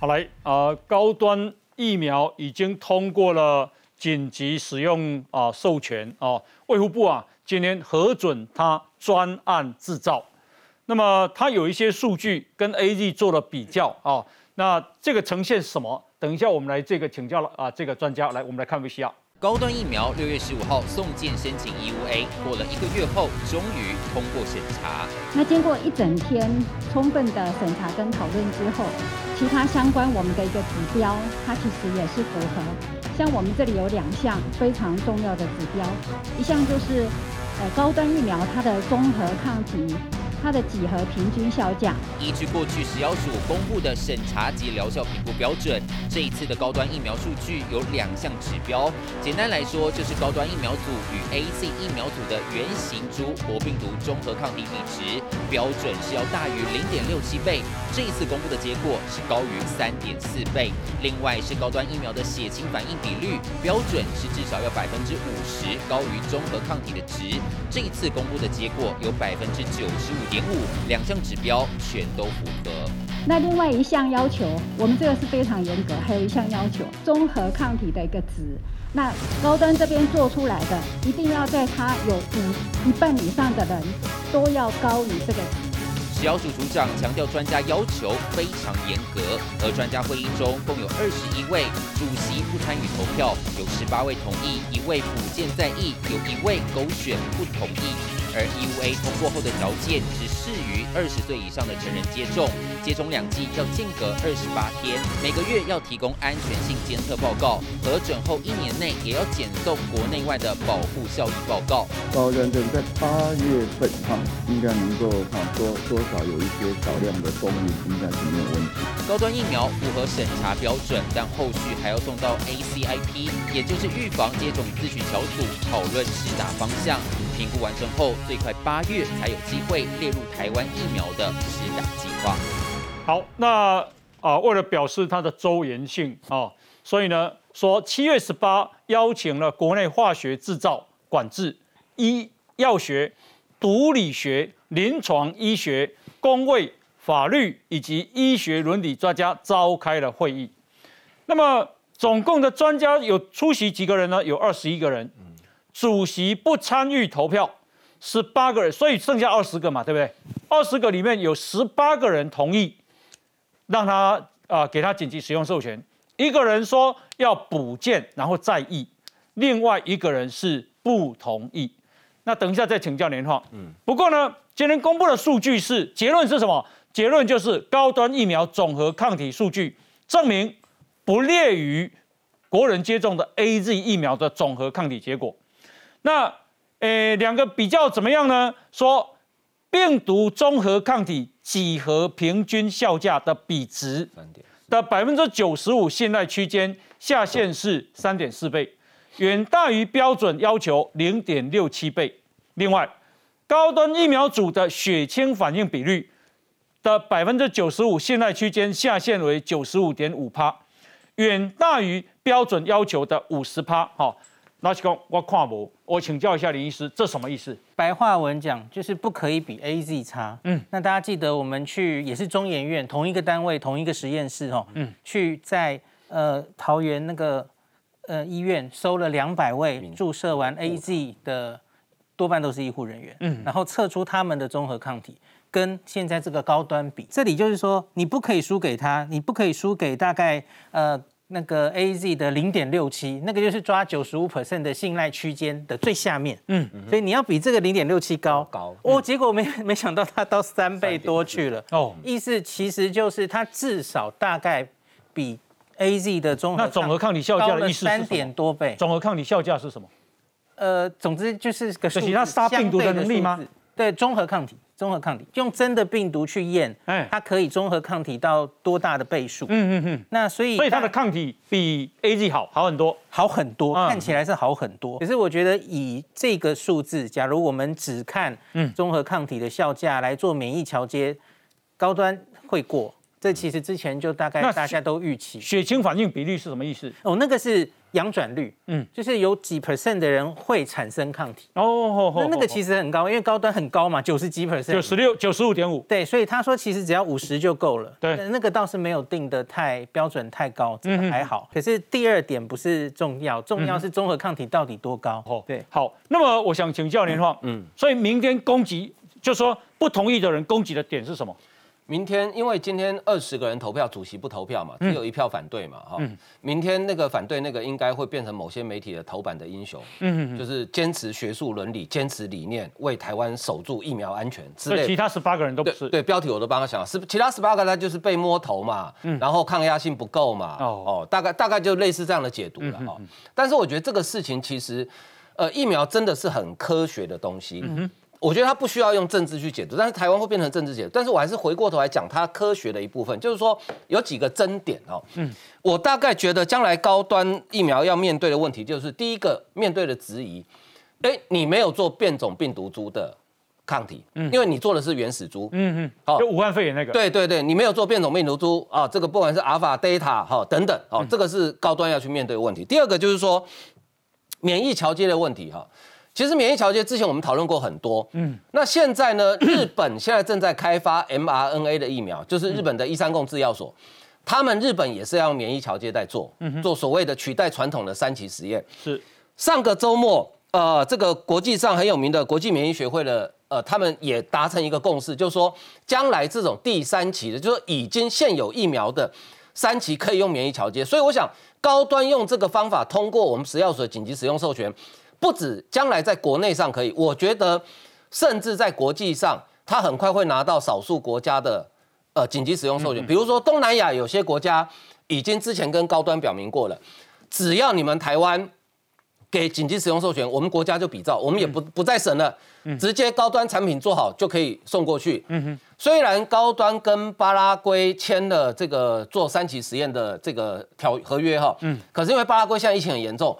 好来，啊，高端疫苗已经通过了紧急使用啊授权啊，卫福部啊今天核准它专案制造。那么它有一些数据跟 A Z 做了比较啊，那这个呈现什么？等一下我们来这个请教了啊，这个专家来，我们来看 V C R。高端疫苗六月十五号送件申请 EUA，过了一个月后，终于通过审查。那经过一整天充分的审查跟讨论之后，其他相关我们的一个指标，它其实也是符合。像我们这里有两项非常重要的指标，一项就是呃高端疫苗它的综合抗体。它的几何平均效价，依据过去食药署公布的审查及疗效评估标准，这一次的高端疫苗数据有两项指标。简单来说，就是高端疫苗组与 A C 疫苗组的原型株活病毒综合抗体比值标准是要大于零点六七倍，这一次公布的结果是高于三点四倍。另外是高端疫苗的血清反应比率标准是至少要百分之五十高于综合抗体的值，这一次公布的结果有百分之九十五。点五两项指标全都符合。那另外一项要求，我们这个是非常严格，还有一项要求，综合抗体的一个值。那高端这边做出来的，一定要在它有五一半以上的人都要高于这个。食药署署长强调，专家要求非常严格，而专家会议中共有二十一位主席不参与投票，有十八位同意，一位补件在意，有一位狗选不同意。而 EUA 通过后的条件只适于二十岁以上的成人接种，接种两剂要间隔二十八天，每个月要提供安全性监测报告，核准后一年内也要检送国内外的保护效益报告。高端症在八月份哈应该能够哈多多少有一些少量的供应，应该是没有问题。高端疫苗符合审查标准，但后续还要送到 ACIP，也就是预防接种咨询小组讨论施打方向。评估完成后，最快八月才有机会列入台湾疫苗的施打计划。好，那啊，为了表示它的周延性啊，所以呢，说七月十八邀请了国内化学制造管制、医药学、毒理学、临床医学、工卫、法律以及医学伦理专家召开了会议。那么总共的专家有出席几个人呢？有二十一个人。主席不参与投票，十八个人，所以剩下二十个嘛，对不对？二十个里面有十八个人同意，让他啊给他紧急使用授权。一个人说要补件，然后再议，另外一个人是不同意。那等一下再请教年化。嗯。不过呢，今天公布的数据是结论是什么？结论就是高端疫苗总和抗体数据证明不列于国人接种的 A Z 疫苗的总和抗体结果。那，诶，两个比较怎么样呢？说病毒综合抗体几何平均效价的比值的百分之九十五信赖区间下限是三点四倍，远大于标准要求零点六七倍。另外，高端疫苗组的血清反应比率的百分之九十五信赖区间下限为九十五点五帕，远大于标准要求的五十帕。哈。那是讲我看无，我请教一下林医师，这什么意思？白话文讲就是不可以比 A Z 差。嗯，那大家记得我们去也是中研院同一个单位同一个实验室哦，嗯，去在呃桃园那个呃医院收了两百位注射完 A Z 的，多半都是医护人员，嗯，然后测出他们的综合抗体跟现在这个高端比，这里就是说你不可以输给他，你不可以输给大概呃。那个 A Z 的零点六七，那个就是抓九十五 percent 的信赖区间的最下面。嗯，所以你要比这个零点六七高。高。哦，结果没没想到它到三倍多去了。哦。意思其实就是它至少大概比 A Z 的综合那总和抗体效价的意思三点多倍。总和抗体效价是什么？呃，总之就是个其他杀病毒的能力吗？对，综合抗体。综合抗体用真的病毒去验，哎，它可以综合抗体到多大的倍数？嗯嗯嗯。那所以，所以它的抗体比 A G 好好很多，好很多，看起来是好很多。可是我觉得以这个数字，假如我们只看综合抗体的效价来做免疫桥接，高端会过。这其实之前就大概大家都预期。血清反应比率是什么意思？哦，那个是阳转率，嗯，就是有几 percent 的人会产生抗体。哦，那那个其实很高，因为高端很高嘛，九十几 percent，九十六、九十五点五。对，所以他说其实只要五十就够了。对，那个倒是没有定的太标准太高，还好。可是第二点不是重要，重要是综合抗体到底多高。哦，对，好。那么我想请教连晃，嗯，所以明天攻击，就说不同意的人攻击的点是什么？明天，因为今天二十个人投票，主席不投票嘛，只有一票反对嘛，哈。明天那个反对那个应该会变成某些媒体的头版的英雄，嗯，就是坚持学术伦理、坚持理念，为台湾守住疫苗安全之类。其他十八个人都不是。对，标题我都帮他想，是其他十八个他就是被摸头嘛，然后抗压性不够嘛，哦哦，大概大概就类似这样的解读了哈。但是我觉得这个事情其实，呃，疫苗真的是很科学的东西。我觉得他不需要用政治去解读，但是台湾会变成政治解读。但是我还是回过头来讲它科学的一部分，就是说有几个争点哦。嗯，我大概觉得将来高端疫苗要面对的问题，就是第一个面对的质疑，哎，你没有做变种病毒株的抗体，嗯，因为你做的是原始株，嗯嗯，好，就武汉肺炎那个，对对对，你没有做变种病毒株啊，这个不管是阿尔法、贝塔哈等等，哦，这个是高端要去面对的问题。第二个就是说免疫桥接的问题哈。其实免疫桥接之前我们讨论过很多，嗯，那现在呢，日本现在正在开发 mRNA 的疫苗，就是日本的一三共制药所，他们日本也是要免疫桥接在做，做所谓的取代传统的三期实验。是。上个周末，呃，这个国际上很有名的国际免疫学会的，呃，他们也达成一个共识，就是说将来这种第三期的，就是已经现有疫苗的三期可以用免疫桥接，所以我想高端用这个方法通过我们食药所紧急使用授权。不止将来在国内上可以，我觉得甚至在国际上，他很快会拿到少数国家的呃紧急使用授权。比如说东南亚有些国家已经之前跟高端表明过了，只要你们台湾给紧急使用授权，我们国家就比照，我们也不不再审了，直接高端产品做好就可以送过去。嗯哼，虽然高端跟巴拉圭签了这个做三期实验的这个条合约哈，嗯，可是因为巴拉圭现在疫情很严重。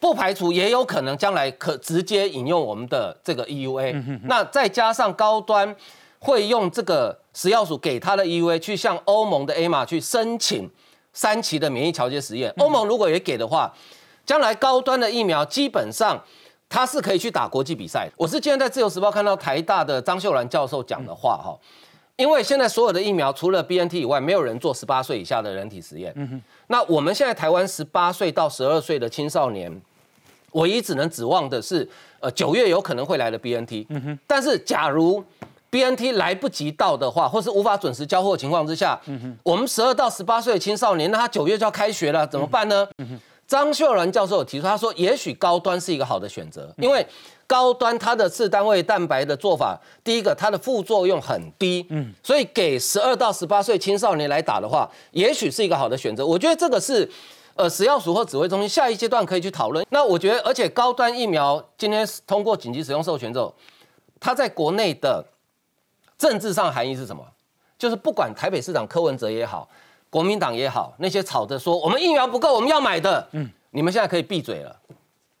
不排除也有可能将来可直接引用我们的这个 EUA，那再加上高端会用这个食药署给他的 EUA 去向欧盟的 A 码去申请三期的免疫调节实验。欧盟如果也给的话，将来高端的疫苗基本上它是可以去打国际比赛。我是今天在自由时报看到台大的张秀兰教授讲的话哈，因为现在所有的疫苗除了 BNT 以外，没有人做十八岁以下的人体实验。那我们现在台湾十八岁到十二岁的青少年。唯一只能指望的是，呃，九月有可能会来的 BNT。嗯哼。但是，假如 BNT 来不及到的话，或是无法准时交货情况之下，嗯哼，我们十二到十八岁的青少年，那他九月就要开学了，怎么办呢？嗯哼。张秀兰教授有提出，他说，也许高端是一个好的选择，因为高端它的次单位蛋白的做法，第一个它的副作用很低，嗯，所以给十二到十八岁青少年来打的话，也许是一个好的选择。我觉得这个是。呃，食药署或指挥中心下一阶段可以去讨论。那我觉得，而且高端疫苗今天通过紧急使用授权之后，它在国内的政治上含义是什么？就是不管台北市长柯文哲也好，国民党也好，那些吵着说我们疫苗不够，我们要买的，嗯，你们现在可以闭嘴了，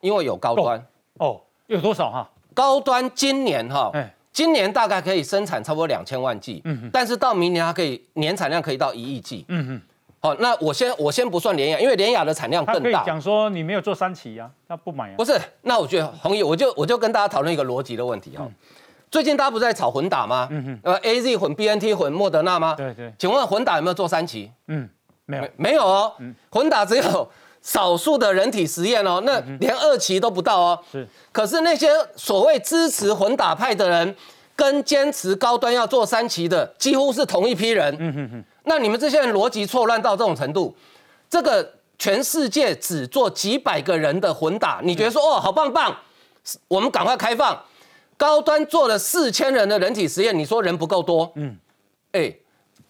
因为有高端。哦，有多少哈？高端今年哈，今年大概可以生产差不多两千万剂，嗯但是到明年它可以年产量可以到一亿剂，嗯哼。好，那我先我先不算联雅，因为联雅的产量更大。讲说你没有做三期呀，他不买啊。不是，那我觉得红毅，我就我就跟大家讨论一个逻辑的问题哈。最近大家不是在炒混打吗？嗯哼。呃，A Z 混 B N T 混莫德纳吗？对对。请问混打有没有做三期？嗯，没有，没有哦。嗯。混打只有少数的人体实验哦，那连二期都不到哦。是。可是那些所谓支持混打派的人，跟坚持高端要做三期的，几乎是同一批人。嗯哼哼。那你们这些人逻辑错乱到这种程度，这个全世界只做几百个人的混打，你觉得说哦好棒棒，我们赶快开放，高端做了四千人的人体实验，你说人不够多？嗯，哎，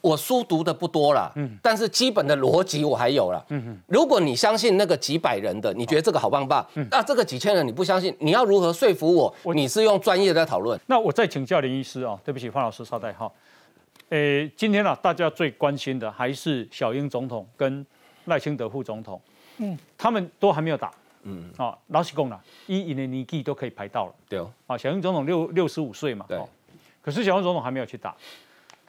我书读的不多了，嗯，但是基本的逻辑我还有了，嗯哼，如果你相信那个几百人的，你觉得这个好棒棒，那这个几千人你不相信，你要如何说服我？你是用专业在讨论？那我再请教林医师啊，对不起，方老师稍待哈。诶，今天啊，大家最关心的还是小英总统跟赖清德副总统，嗯，他们都还没有打，嗯，啊，老实讲了，一一年年纪都可以排到了，对哦，啊，小英总统六六十五岁嘛，对，可是小英总统还没有去打，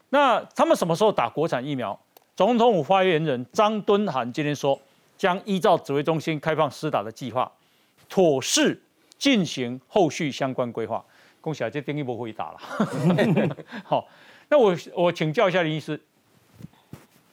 那他们什么时候打国产疫苗？总统府发言人张敦涵今天说，将依照指挥中心开放施打的计划，妥适进行后续相关规划。恭喜啊，这定义不会打了。好，那我我请教一下林医师，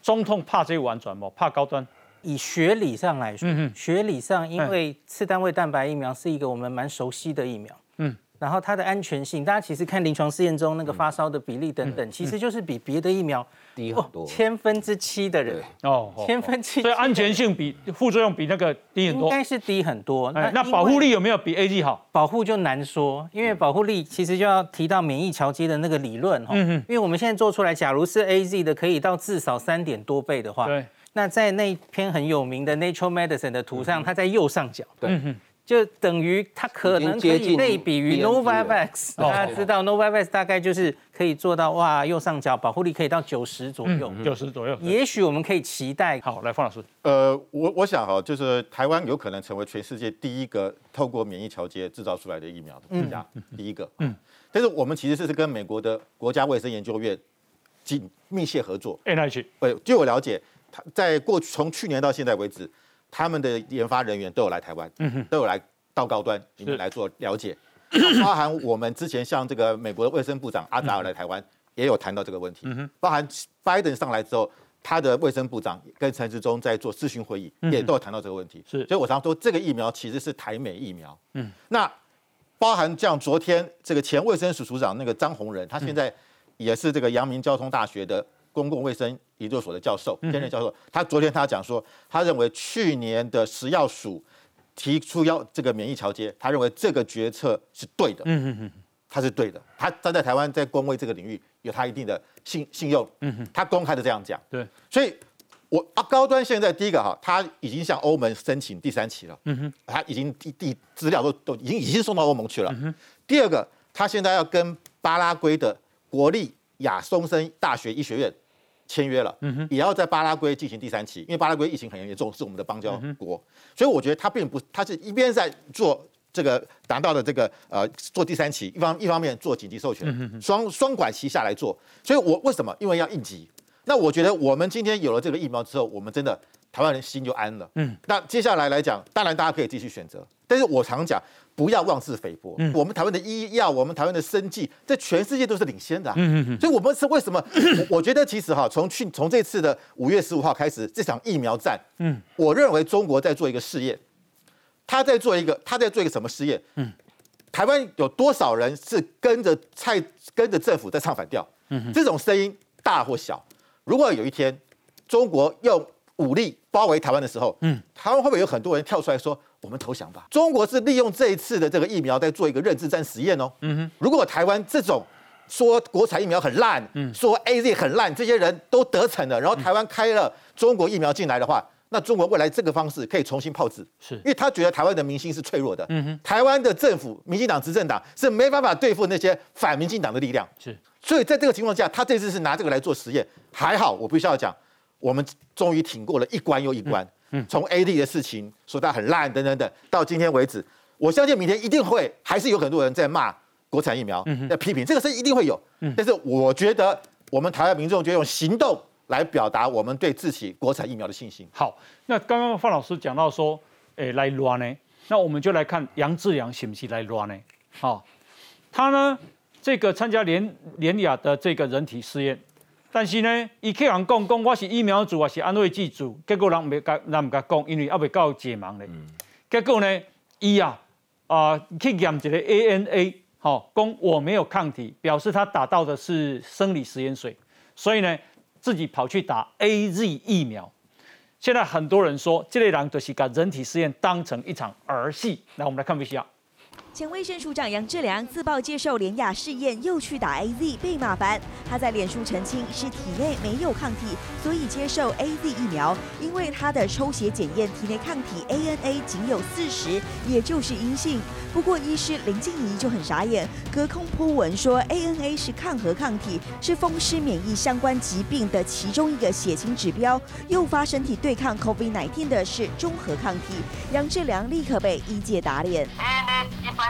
中痛怕这个完转吗？怕高端？以学理上来说，学理上，因为次单位蛋白疫苗是一个我们蛮熟悉的疫苗，嗯，然后它的安全性，大家其实看临床试验中那个发烧的比例等等，其实就是比别的疫苗低很多，千分之七的人哦，千分之七，所以安全性比副作用比那个低很多，应该是低很多。那那保护力有没有比 A G 好？保护就难说，因为保护力其实就要提到免疫桥接的那个理论哈，嗯因为我们现在做出来，假如是 A Z 的，可以到至少三点多倍的话，对。那在那篇很有名的 Nature Medicine 的图上，它在右上角，对，就等于它可能可以类比于 Novavax。大家知道 Novavax 大概就是可以做到哇，右上角保护力可以到九十左右，九十左右。也许我们可以期待。好，来方老师。呃，我我想哈，就是台湾有可能成为全世界第一个透过免疫调节制造出来的疫苗的国家，第一个。嗯。但是我们其实是跟美国的国家卫生研究院紧密切合作。NIH。呃，据我了解。在过去从去年到现在为止，他们的研发人员都有来台湾，都有来到高端里面来做了解，包含我们之前像这个美国的卫生部长阿扎尔来台湾，也有谈到这个问题，包含拜登上来之后，他的卫生部长跟陈志忠在做咨询会议，也都有谈到这个问题。是，所以我常说这个疫苗其实是台美疫苗。嗯，那包含像昨天这个前卫生署署长那个张宏仁，他现在也是这个阳明交通大学的。公共卫生研究所的教授，兼任教授，他昨天他讲说，他认为去年的食药署提出要这个免疫桥接，他认为这个决策是对的，嗯嗯嗯，他是对的，他站在台湾在公卫这个领域有他一定的信信用，嗯哼，他公开的这样讲，对，所以我啊高端现在第一个哈，他已经向欧盟申请第三期了，嗯哼，他已经第第资料都都已经已经送到欧盟去了，嗯，第二个他现在要跟巴拉圭的国立亚松森大学医学院。签约了，也要在巴拉圭进行第三期，因为巴拉圭疫情很严重，是我们的邦交国，所以我觉得他并不，他是一边在做这个达到的这个呃做第三期，一方一方面做紧急授权，双双管齐下来做。所以我为什么？因为要应急。那我觉得我们今天有了这个疫苗之后，我们真的台湾人心就安了。嗯，那接下来来讲，当然大家可以继续选择，但是我常讲。不要妄自菲薄。我们台湾的医药，我们台湾的生计，在全世界都是领先的。嗯嗯嗯。所以，我们是为什么？我我觉得其实哈，从去从这次的五月十五号开始，这场疫苗战，嗯，我认为中国在做一个试验，他在做一个他在做一个什么试验？嗯，台湾有多少人是跟着蔡跟着政府在唱反调？嗯这种声音大或小，如果有一天中国用武力包围台湾的时候，嗯，台湾会不会有很多人跳出来说？我们投降吧！中国是利用这一次的这个疫苗在做一个认知战实验哦。嗯哼，如果台湾这种说国产疫苗很烂，嗯，说 A Z 很烂，这些人都得逞了，然后台湾开了中国疫苗进来的话，那中国未来这个方式可以重新炮制，是因为他觉得台湾的民心是脆弱的。嗯哼，台湾的政府，民进党执政党是没办法对付那些反民进党的力量。是，所以在这个情况下，他这次是拿这个来做实验，还好，我必须要讲，我们终于挺过了一关又一关。从 A D 的事情说它很烂等等等，到今天为止，我相信明天一定会还是有很多人在骂国产疫苗，在批评这个事一定会有。但是我觉得我们台湾民众就用行动来表达我们对自己国产疫苗的信心。好，那刚刚范老师讲到说，诶，来乱呢，那我们就来看杨志良是不是来乱呢？好，他呢这个参加联联雅的这个人体试验。但是呢，伊去人讲讲我是疫苗组，我是安慰剂组，结果人没甲人唔甲讲，因为还未到解盲咧。结果呢，伊啊啊去验一个 ANA，好，讲我没有抗体，表示他打到的是生理食盐水，所以呢，自己跑去打 AZ 疫苗。现在很多人说，这类人就是把人体试验当成一场儿戏。来，我们来看一下。前卫生署长杨志良自曝接受联雅试验，又去打 A Z 被骂翻。他在脸书澄清是体内没有抗体，所以接受 A Z 疫苗。因为他的抽血检验体内抗体 A N A 仅有四十，也就是阴性。不过医师林静怡就很傻眼，隔空铺文说 A N A 是抗核抗体，是风湿免疫相关疾病的其中一个血清指标，诱发身体对抗 COVID 19的是中和抗体。杨志良立刻被医界打脸。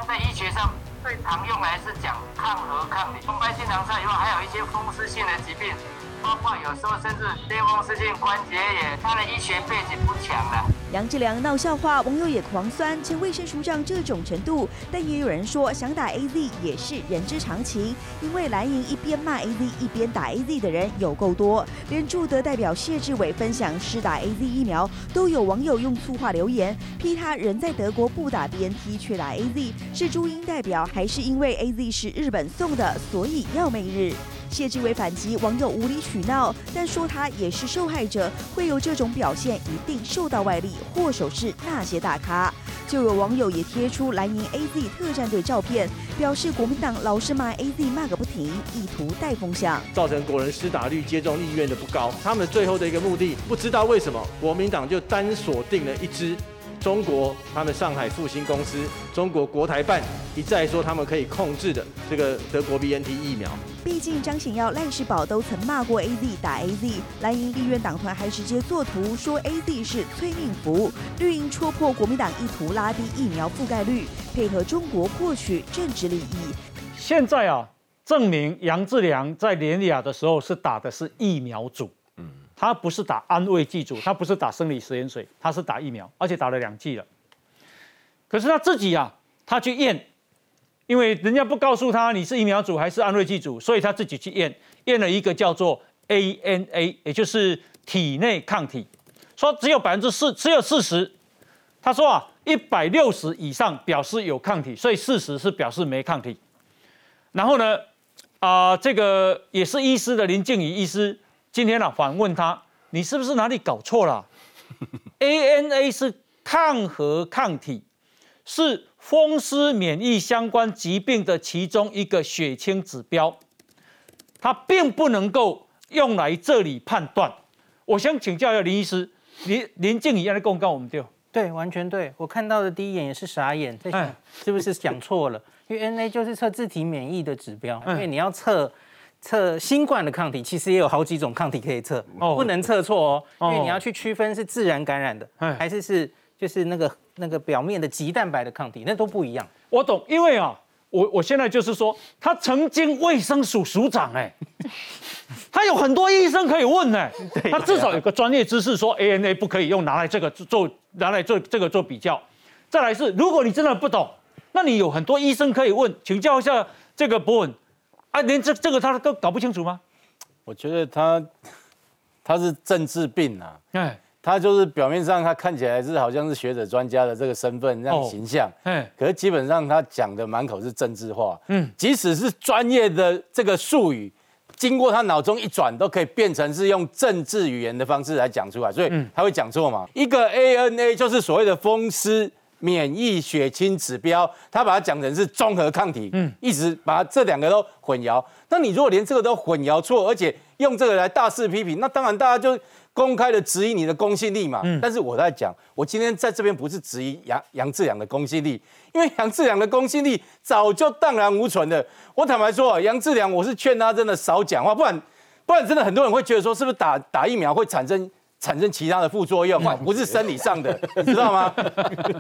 在医学上最常用来是讲抗核抗体。红斑性狼疮以外，还有一些风湿性的疾病，包括有时候甚至类风湿性关节炎，他的医学背景不强了。杨志良闹笑话，网友也狂酸，且卫生署长这种程度。但也有人说，想打 A Z 也是人之常情，因为蓝营一边骂 A Z 一边打 A Z 的人有够多。连驻德代表谢志伟分享施打 A Z 疫苗，都有网友用粗话留言批他人在德国不打 B N T 却打 A Z，是朱英代表还是因为 A Z 是日本送的，所以要媚日？谢志伟反击网友无理取闹，但说他也是受害者，会有这种表现一定受到外力，祸首是那些大咖。就有网友也贴出蓝营 A Z 特战队照片，表示国民党老是骂 A Z 骂个不停，意图带风向，造成国人施打率、接种意愿的不高。他们最后的一个目的，不知道为什么国民党就单锁定了一支。中国他们上海复兴公司、中国国台办一再说他们可以控制的这个德国 B N T 疫苗。毕竟张显耀、赖世宝都曾骂过 A Z 打 A Z，蓝营立院党团还直接作图说 A Z 是催命符，绿营戳破国民党意图拉低疫苗覆盖率，配合中国获取政治利益。现在啊，证明杨志良在连雅的时候是打的是疫苗组。他不是打安慰剂组，他不是打生理食盐水，他是打疫苗，而且打了两剂了。可是他自己啊，他去验，因为人家不告诉他你是疫苗组还是安慰剂组，所以他自己去验，验了一个叫做 ANA，也就是体内抗体，说只有百分之四，只有四十。他说啊，一百六十以上表示有抗体，所以四十是表示没抗体。然后呢，啊，这个也是医师的林静怡医师。今天呢，反问他，你是不是哪里搞错了？ANA 是抗核抗体，是风湿免疫相关疾病的其中一个血清指标，它并不能够用来这里判断。我想请教一下林医师，林林静怡要来公告我们对对，完全对。我看到的第一眼也是傻眼，在想 是不是讲错了？因为 NA 就是测自体免疫的指标，因为你要测。测新冠的抗体，其实也有好几种抗体可以测，不能测错哦，因为你要去区分是自然感染的，还是是就是那个那个表面的极蛋白的抗体，那都不一样。我懂，因为啊，我我现在就是说，他曾经卫生署署长哎，他有很多医生可以问 哎，他至少有个专业知识，说 ANA 不可以用拿来这个做拿来做这个做比较。再来是，如果你真的不懂，那你有很多医生可以问，请教一下这个博文。啊，连这这个他都搞不清楚吗？我觉得他他是政治病啊，哎，他就是表面上他看起来是好像是学者专家的这个身份这样形象，哎，可是基本上他讲的满口是政治话，嗯，即使是专业的这个术语，经过他脑中一转，都可以变成是用政治语言的方式来讲出来，所以他会讲错嘛。一个 ANA 就是所谓的风湿。免疫血清指标，他把它讲成是综合抗体，嗯，一直把这两个都混淆。那你如果连这个都混淆错，而且用这个来大肆批评，那当然大家就公开的质疑你的公信力嘛。嗯，但是我在讲，我今天在这边不是质疑杨杨志良的公信力，因为杨志良的公信力早就荡然无存了。我坦白说，杨志良，我是劝他真的少讲话，不然不然真的很多人会觉得说，是不是打打疫苗会产生。产生其他的副作用，不是生理上的，你知道吗？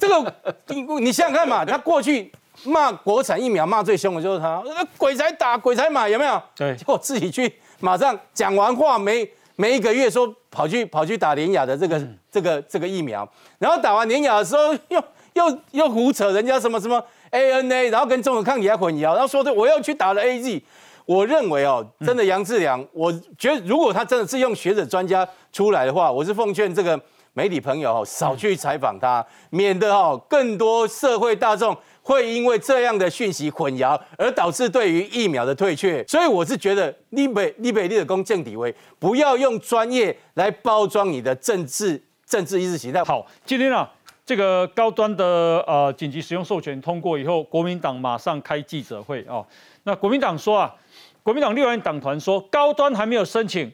这个你你想想看嘛，他过去骂国产疫苗骂最凶的就是他，鬼才打鬼才买，有没有？对，结果自己去马上讲完话没没一个月，说跑去跑去打联雅的这个这个这个疫苗，然后打完联雅的时候又又又胡扯人家什么什么 ANA，然后跟中国抗体还混淆，然后说的我要去打了 AZ。我认为哦，真的杨志良，我觉得如果他真的是用学者专家出来的话，我是奉劝这个媒体朋友哦，少去采访他，免得哦更多社会大众会因为这样的讯息混淆，而导致对于疫苗的退却。所以我是觉得，立北立北立的公正底位，不要用专业来包装你的政治政治意识形态。好，今天啊，这个高端的呃紧急使用授权通过以后，国民党马上开记者会哦。那国民党说啊。国民党六院党团说，高端还没有申请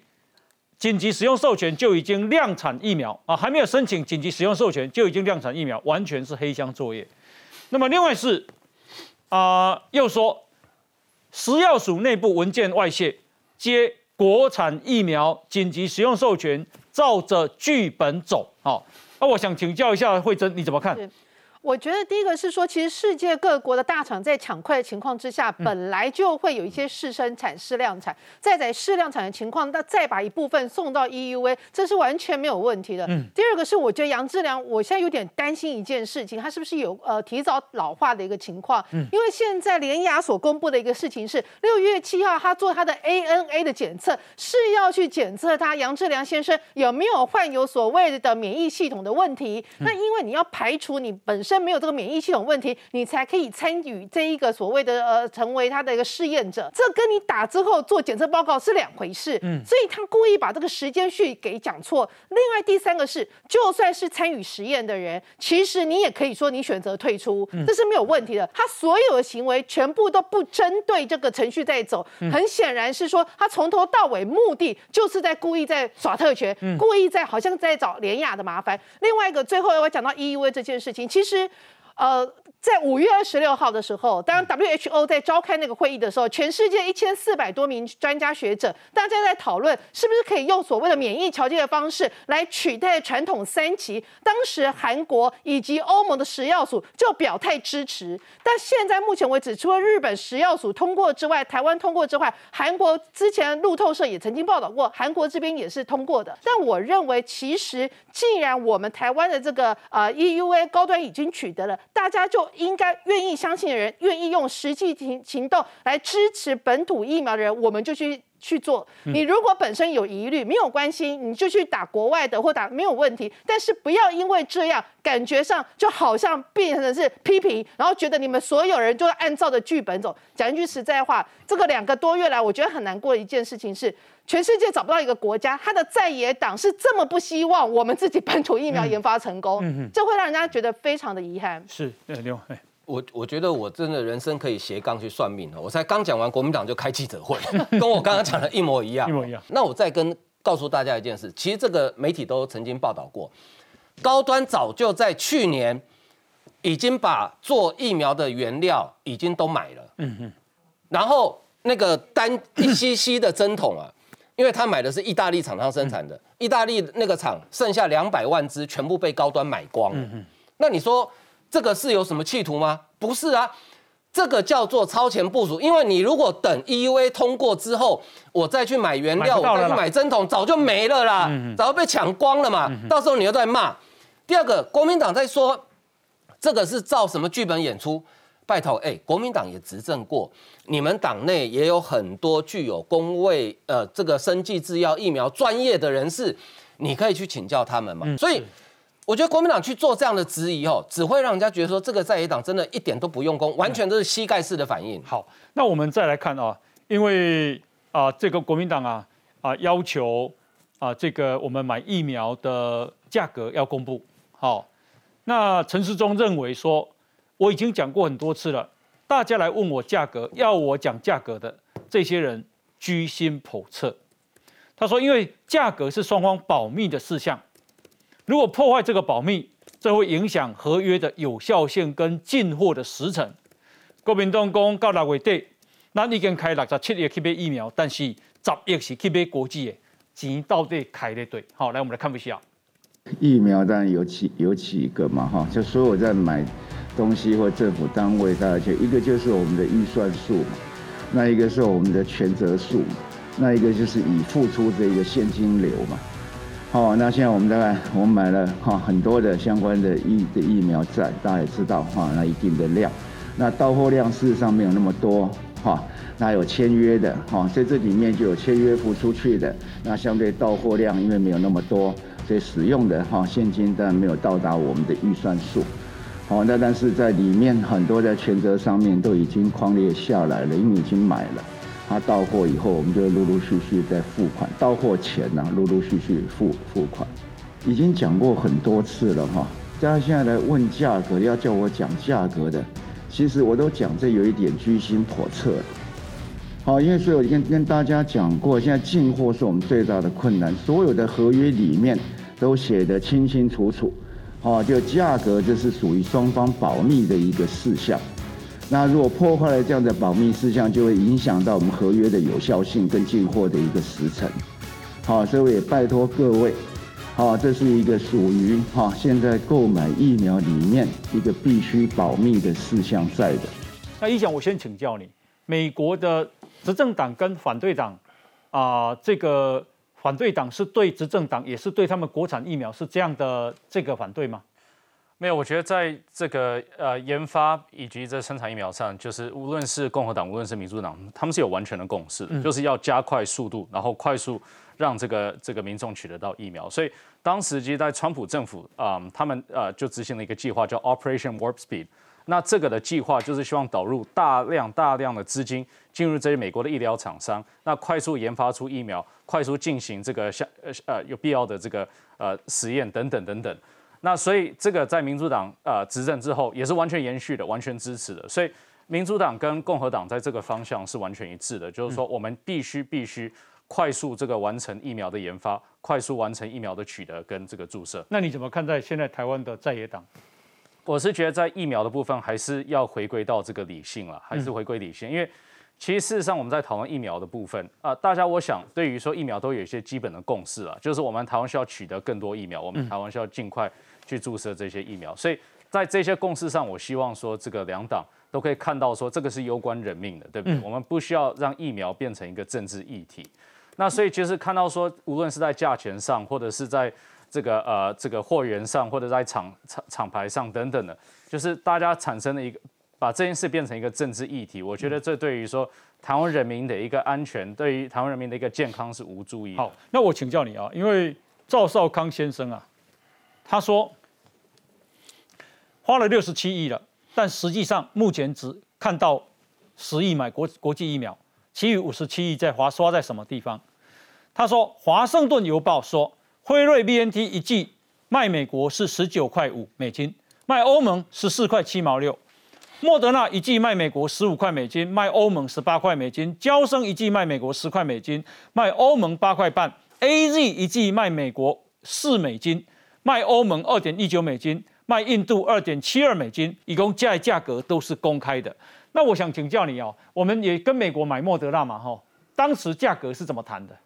紧急使用授权就已经量产疫苗啊，还没有申请紧急使用授权就已经量产疫苗，完全是黑箱作业。那么另外是啊，又说食药署内部文件外泄，接国产疫苗紧急使用授权照着剧本走。好，那我想请教一下慧珍，你怎么看？我觉得第一个是说，其实世界各国的大厂在抢快的情况之下，本来就会有一些试生产、试量产，再在试量产的情况，那再把一部分送到 EUA，这是完全没有问题的。嗯。第二个是，我觉得杨志良，我现在有点担心一件事情，他是不是有呃提早老化的一个情况？嗯。因为现在联雅所公布的一个事情是，六月七号他做他的 ANA 的检测，是要去检测他杨志良先生有没有患有所谓的免疫系统的问题。那因为你要排除你本身。没有这个免疫系统问题，你才可以参与这一个所谓的呃，成为他的一个试验者。这跟你打之后做检测报告是两回事。嗯，所以他故意把这个时间序给讲错。另外第三个是，就算是参与实验的人，其实你也可以说你选择退出，这是没有问题的。他所有的行为全部都不针对这个程序在走，很显然是说他从头到尾目的就是在故意在耍特权，故意在好像在找连雅的麻烦。另外一个最后我讲到 EUV 这件事情，其实。shit. 呃。在五月二十六号的时候，当 WHO 在召开那个会议的时候，全世界一千四百多名专家学者，大家在讨论是不是可以用所谓的免疫调节的方式来取代传统三期。当时韩国以及欧盟的食药署就表态支持，但现在目前为止，除了日本食药署通过之外，台湾通过之外，韩国之前路透社也曾经报道过，韩国这边也是通过的。但我认为，其实既然我们台湾的这个呃 EUA 高端已经取得了，大家就应该愿意相信的人，愿意用实际行行动来支持本土疫苗的人，我们就去去做。你如果本身有疑虑，没有关系，你就去打国外的或打没有问题。但是不要因为这样，感觉上就好像变成是批评，然后觉得你们所有人都要按照着剧本走。讲一句实在话，这个两个多月来，我觉得很难过的一件事情是。全世界找不到一个国家，他的在野党是这么不希望我们自己本土疫苗研发成功，这会让人家觉得非常的遗憾。是，对，刘，我我觉得我真的人生可以斜杠去算命了。我才刚讲完国民党就开记者会，跟我刚刚讲的一模一样，一模一样。那我再跟告诉大家一件事，其实这个媒体都曾经报道过，高端早就在去年已经把做疫苗的原料已经都买了，嗯哼，然后那个单一 cc 的针筒啊。因为他买的是意大利厂商生产的，意大利那个厂剩下两百万只，全部被高端买光了。那你说这个是有什么企图吗？不是啊，这个叫做超前部署。因为你如果等 EUA 通过之后，我再去买原料，我再去买针筒，早就没了啦，早就被抢光了嘛。到时候你又在骂。第二个，国民党在说这个是照什么剧本演出？拜托，哎，国民党也执政过，你们党内也有很多具有工位呃这个生技制药疫苗专业的人士，你可以去请教他们嘛。所以我觉得国民党去做这样的质疑哦，只会让人家觉得说这个在野党真的一点都不用功，完全都是膝盖式的反应。好，那我们再来看啊，因为啊这个国民党啊啊要求啊这个我们买疫苗的价格要公布。好，那陈世忠认为说。我已经讲过很多次了，大家来问我价格，要我讲价格的这些人居心叵测。他说，因为价格是双方保密的事项，如果破坏这个保密，这会影响合约的有效性跟进货的时程。国民党讲到六月底，咱已经开六十七亿去买疫苗，但是十亿是去买国际的，钱到底开的对？好，来我们来看一下。疫苗当然有几有几个嘛，哈，就所有在买。东西或政府单位，大家就一个就是我们的预算数嘛，那一个是我们的权责数，那一个就是已付出这个现金流嘛。好，那现在我们大概我们买了哈很多的相关的疫的疫苗在，大家也知道哈，那一定的量，那到货量事实上没有那么多哈，那有签约的哈，所以这里面就有签约付出去的，那相对到货量因为没有那么多，所以使用的哈现金当然没有到达我们的预算数。好，那但是在里面很多的权责上面都已经框列下来了，因为已经买了，他到货以后，我们就陆陆续续在付款，到货前呢，陆陆续续付付款，已经讲过很多次了哈。大家现在来问价格，要叫我讲价格的，其实我都讲这有一点居心叵测好，因为所以我跟跟大家讲过，现在进货是我们最大的困难，所有的合约里面都写得清清楚楚。好，就价格，这是属于双方保密的一个事项。那如果破坏了这样的保密事项，就会影响到我们合约的有效性跟进货的一个时程。好，所以我也拜托各位，好，这是一个属于哈现在购买疫苗里面一个必须保密的事项在的。那一想，我先请教你，美国的执政党跟反对党啊，这个反对党是对执政党，也是对他们国产疫苗是这样的这个反对吗？没有，我觉得在这个呃研发以及在生产疫苗上，就是无论是共和党，无论是民主党，他们是有完全的共识，就是要加快速度，然后快速让这个这个民众取得到疫苗。所以当时其实，在川普政府啊，他们呃就执行了一个计划，叫 Operation Warp Speed。那这个的计划就是希望导入大量大量的资金进入这些美国的医疗厂商，那快速研发出疫苗，快速进行这个像呃呃有必要的这个呃实验等等等等。那所以这个在民主党呃执政之后也是完全延续的，完全支持的。所以民主党跟共和党在这个方向是完全一致的，就是说我们必须必须快速这个完成疫苗的研发，快速完成疫苗的取得跟这个注射。那你怎么看待现在台湾的在野党？我是觉得在疫苗的部分还是要回归到这个理性了，还是回归理性，因为其实事实上我们在讨论疫苗的部分啊，大家我想对于说疫苗都有一些基本的共识了，就是我们台湾需要取得更多疫苗，我们台湾需要尽快。去注射这些疫苗，所以在这些共识上，我希望说这个两党都可以看到说这个是攸关人命的，对不对？我们不需要让疫苗变成一个政治议题。那所以就是看到说，无论是在价钱上，或者是在这个呃这个货源上，或者在厂厂厂牌上等等的，就是大家产生了一个把这件事变成一个政治议题。我觉得这对于说台湾人民的一个安全，对于台湾人民的一个健康是无助益。好，那我请教你啊，因为赵少康先生啊。他说花了六十七亿了，但实际上目前只看到十亿买国国际疫苗，其余五十七亿在花刷在什么地方？他说，《华盛顿邮报》说，辉瑞 BNT 一剂卖美国是十九块五美金，卖欧盟十四块七毛六；莫德纳一剂卖美国十五块美金，卖欧盟十八块美金；交生一剂卖美国十块美金，卖欧盟八块半；AZ 一剂卖美国四美金。卖欧盟二点一九美金，卖印度二点七二美金，一共价价格都是公开的。那我想请教你哦，我们也跟美国买莫德纳嘛，哈，当时价格是怎么谈的？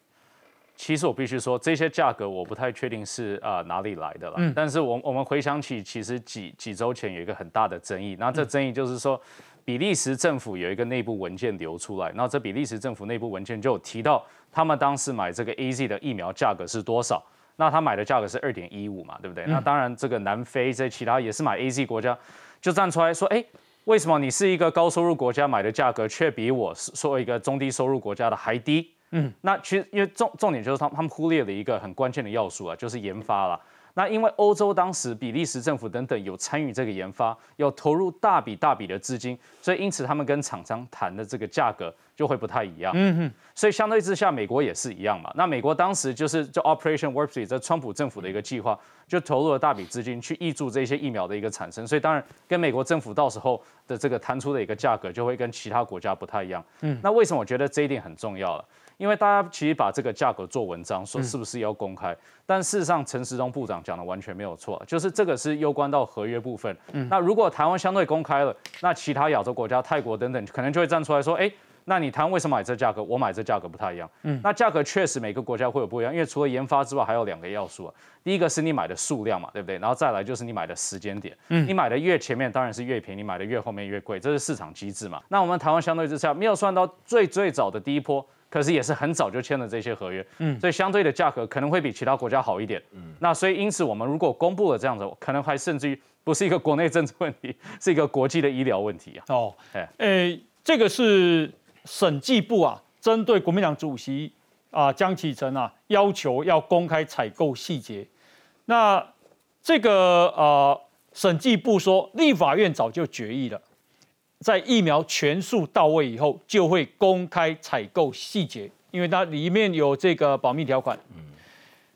其实我必须说，这些价格我不太确定是啊哪里来的了。嗯。但是我我们回想起，其实几几周前有一个很大的争议，那这争议就是说，比利时政府有一个内部文件流出来，那这比利时政府内部文件就有提到，他们当时买这个 A Z 的疫苗价格是多少。那他买的价格是二点一五嘛，对不对？那当然，这个南非这其他也是买 A Z 国家，就站出来说，哎，为什么你是一个高收入国家买的价格，却比我是说一个中低收入国家的还低？嗯，那其实因为重重点就是他他们忽略了一个很关键的要素啊，就是研发了。那因为欧洲当时比利时政府等等有参与这个研发，有投入大笔大笔的资金，所以因此他们跟厂商谈的这个价格就会不太一样。嗯哼，所以相对之下，美国也是一样嘛。那美国当时就是就 Operation Warp Speed，这川普政府的一个计划，就投入了大笔资金去挹注这些疫苗的一个产生。所以当然跟美国政府到时候的这个谈出的一个价格，就会跟其他国家不太一样。嗯，那为什么我觉得这一点很重要了？因为大家其实把这个价格做文章，说是不是要公开？但事实上，陈时中部长讲的完全没有错，就是这个是攸关到合约部分。那如果台湾相对公开了，那其他亚洲国家、泰国等等，可能就会站出来说：哎，那你台湾为什么买这价格？我买这价格不太一样。嗯，那价格确实每个国家会有不一样，因为除了研发之外，还有两个要素啊。第一个是你买的数量嘛，对不对？然后再来就是你买的时间点。嗯，你买的越前面当然是越便宜，你买的越后面越贵，这是市场机制嘛。那我们台湾相对之下没有算到最最早的第一波。可是也是很早就签了这些合约，嗯，所以相对的价格可能会比其他国家好一点，嗯，那所以因此我们如果公布了这样子，可能还甚至于不是一个国内政治问题，是一个国际的医疗问题啊。哦，哎，诶，这个是审计部啊，针对国民党主席啊江启臣啊要求要公开采购细节，那这个呃审计部说，立法院早就决议了。在疫苗全数到位以后，就会公开采购细节，因为它里面有这个保密条款。嗯，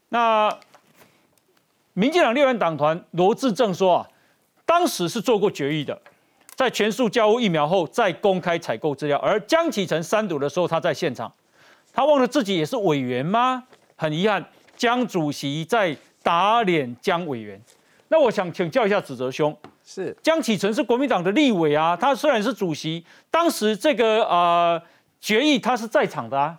那民进党六人党团罗志正说啊，当时是做过决议的，在全数交付疫苗后再公开采购资料。而江启臣三读的时候，他在现场，他忘了自己也是委员吗？很遗憾，江主席在打脸江委员。那我想请教一下子哲兄。是江启臣是国民党的立委啊，他虽然是主席，当时这个呃决议他是在场的啊。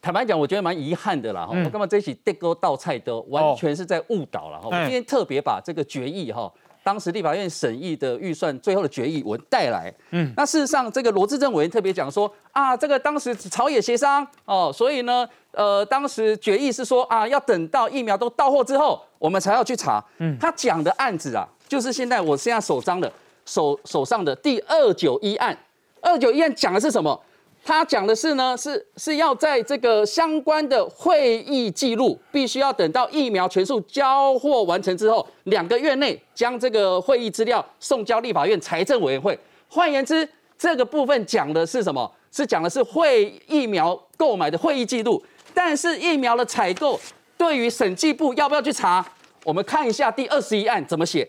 坦白讲，我觉得蛮遗憾的啦。哈，我干嘛这起地沟倒菜的，完全是在误导了。哈，我今天特别把这个决议哈。当时立法院审议的预算最后的决议文带来，嗯，那事实上这个罗志政委员特别讲说啊，这个当时朝野协商哦，所以呢，呃，当时决议是说啊，要等到疫苗都到货之后，我们才要去查。嗯，他讲的案子啊，就是现在我现在手上的手手上的第二九一案，二九一案讲的是什么？他讲的是呢，是是要在这个相关的会议记录，必须要等到疫苗全数交货完成之后，两个月内将这个会议资料送交立法院财政委员会。换言之，这个部分讲的是什么？是讲的是会疫苗购买的会议记录。但是疫苗的采购，对于审计部要不要去查？我们看一下第二十一案怎么写，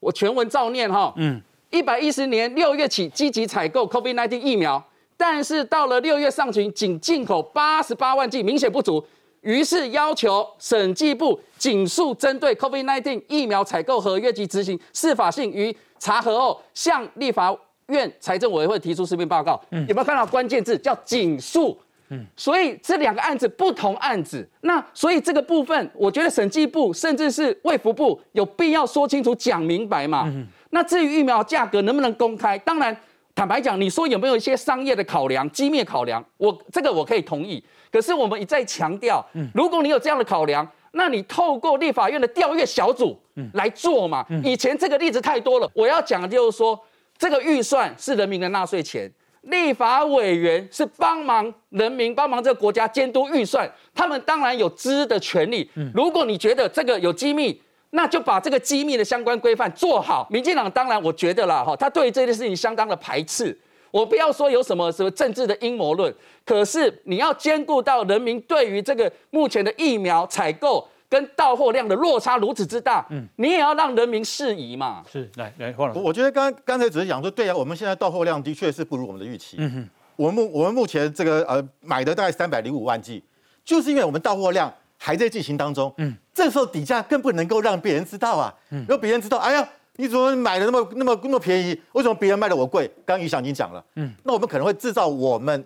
我全文照念哈。嗯，一百一十年六月起积极采购 COVID-19 疫苗。但是到了六月上旬，仅进口八十八万剂，明显不足。于是要求审计部紧速针对 COVID-19 疫苗采购合约及执行适法性与查核后，向立法院财政委员会提出书面报告。有没有看到关键字叫紧速？嗯，所以这两个案子不同案子，那所以这个部分，我觉得审计部甚至是卫福部有必要说清楚、讲明白嘛。那至于疫苗价格能不能公开，当然。坦白讲，你说有没有一些商业的考量、机密考量？我这个我可以同意。可是我们一再强调，如果你有这样的考量，那你透过立法院的调阅小组来做嘛。以前这个例子太多了。我要讲的就是说，这个预算是人民的纳税钱，立法委员是帮忙人民、帮忙这个国家监督预算，他们当然有知的权利。如果你觉得这个有机密，那就把这个机密的相关规范做好。民进党当然我觉得啦，哈，他对这件事情相当的排斥。我不要说有什么什么政治的阴谋论，可是你要兼顾到人民对于这个目前的疫苗采购跟到货量的落差如此之大，嗯，你也要让人民适宜嘛。是，来来，黄老师，我觉得刚刚才只是讲说，对啊，我们现在到货量的确是不如我们的预期。嗯哼，我们目我们目前这个呃买的大概三百零五万剂，就是因为我们到货量。还在进行当中，嗯，这时候底价更不能够让别人知道啊，嗯，让别人知道，哎呀，你怎么买的那么那么那么便宜？为什么别人卖的我贵？刚于翔已经讲了，嗯，那我们可能会制造我们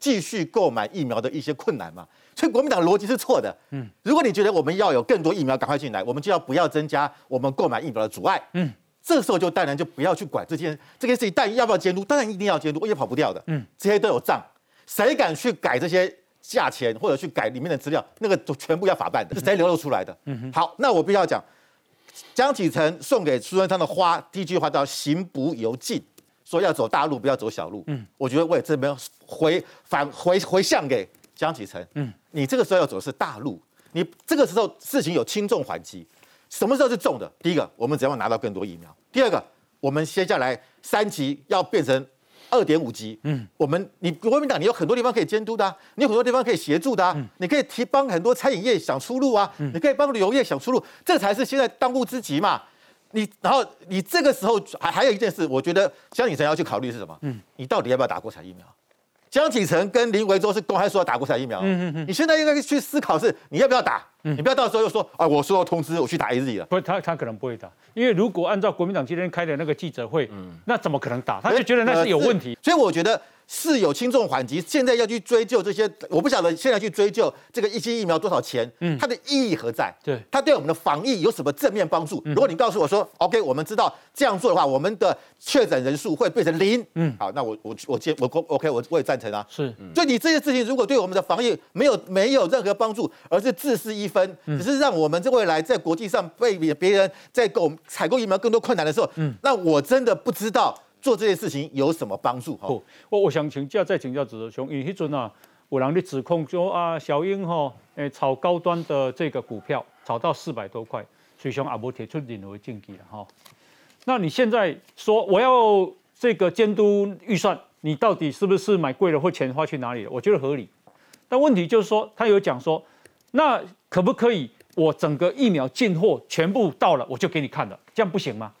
继续购买疫苗的一些困难嘛，所以国民党逻辑是错的，嗯，如果你觉得我们要有更多疫苗赶快进来，我们就要不要增加我们购买疫苗的阻碍，嗯，这时候就当然就不要去管这件这件事情，但要不要监督？当然一定要监督，也跑不掉的，嗯，这些都有账，谁敢去改这些？价钱或者去改里面的资料，那个都全部要法办的，是谁流露出来的？好，那我必须要讲，江启臣送给苏贞昌的花，第一句话叫“行不由径”，说要走大路，不要走小路。嗯，我觉得我也这边回返回回向给江启臣。嗯，你这个时候要走的是大路，你这个时候事情有轻重缓急，什么时候是重的？第一个，我们只要拿到更多疫苗；第二个，我们接下来三级要变成。二点五级，嗯，我们你国民党你有很多地方可以监督的，你有很多地方可以协助的，你可以提帮很多餐饮业想出路啊，你可以帮旅游业想出路，这才是现在当务之急嘛。你然后你这个时候还还有一件事，我觉得江启臣要去考虑是什么？嗯，你到底要不要打国产疫苗？江启臣跟林维洲是公开说要打国产疫苗，嗯嗯嗯，你现在应该去思考是你要不要打，你不要到时候又说啊，我收到通知我去打 A Z 了，不，他他可能不会打。因为如果按照国民党今天开的那个记者会，那怎么可能打？他就觉得那是有问题，所以我觉得。是有轻重缓急，现在要去追究这些，我不晓得现在去追究这个一剂疫苗多少钱，嗯，它的意义何在？对，它对我们的防疫有什么正面帮助？如果你告诉我说，OK，我们知道这样做的话，我们的确诊人数会变成零，嗯，好，那我我我接我 OK，我我也赞成啊。是，所以你这些事情如果对我们的防疫没有没有任何帮助，而是自私一分，只是让我们这未来在国际上被别人在购采购疫苗更多困难的时候，嗯，那我真的不知道。做这件事情有什么帮助？哈，我我想请教再请教子哲兄，因为迄阵啊，有人的指控说啊，小英哈，诶，炒高端的这个股票，炒到四百多块，所以兄阿伯提出任何禁忌了哈。那你现在说我要这个监督预算，你到底是不是买贵了或钱花去哪里了？我觉得合理，但问题就是说，他有讲说，那可不可以我整个疫苗进货全部到了，我就给你看了，这样不行吗？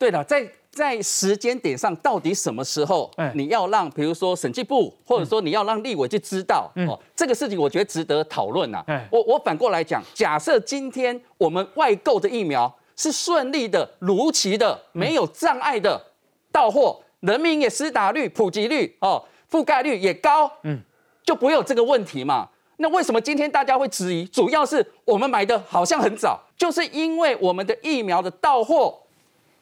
对了，在。在时间点上，到底什么时候你要让，比如说审计部，或者说你要让立委去知道哦，这个事情我觉得值得讨论呐。我我反过来讲，假设今天我们外购的疫苗是顺利的、如期的、没有障碍的到货，人民也施打率、普及率哦、覆盖率也高，嗯，就不会有这个问题嘛。那为什么今天大家会质疑？主要是我们买的好像很早，就是因为我们的疫苗的到货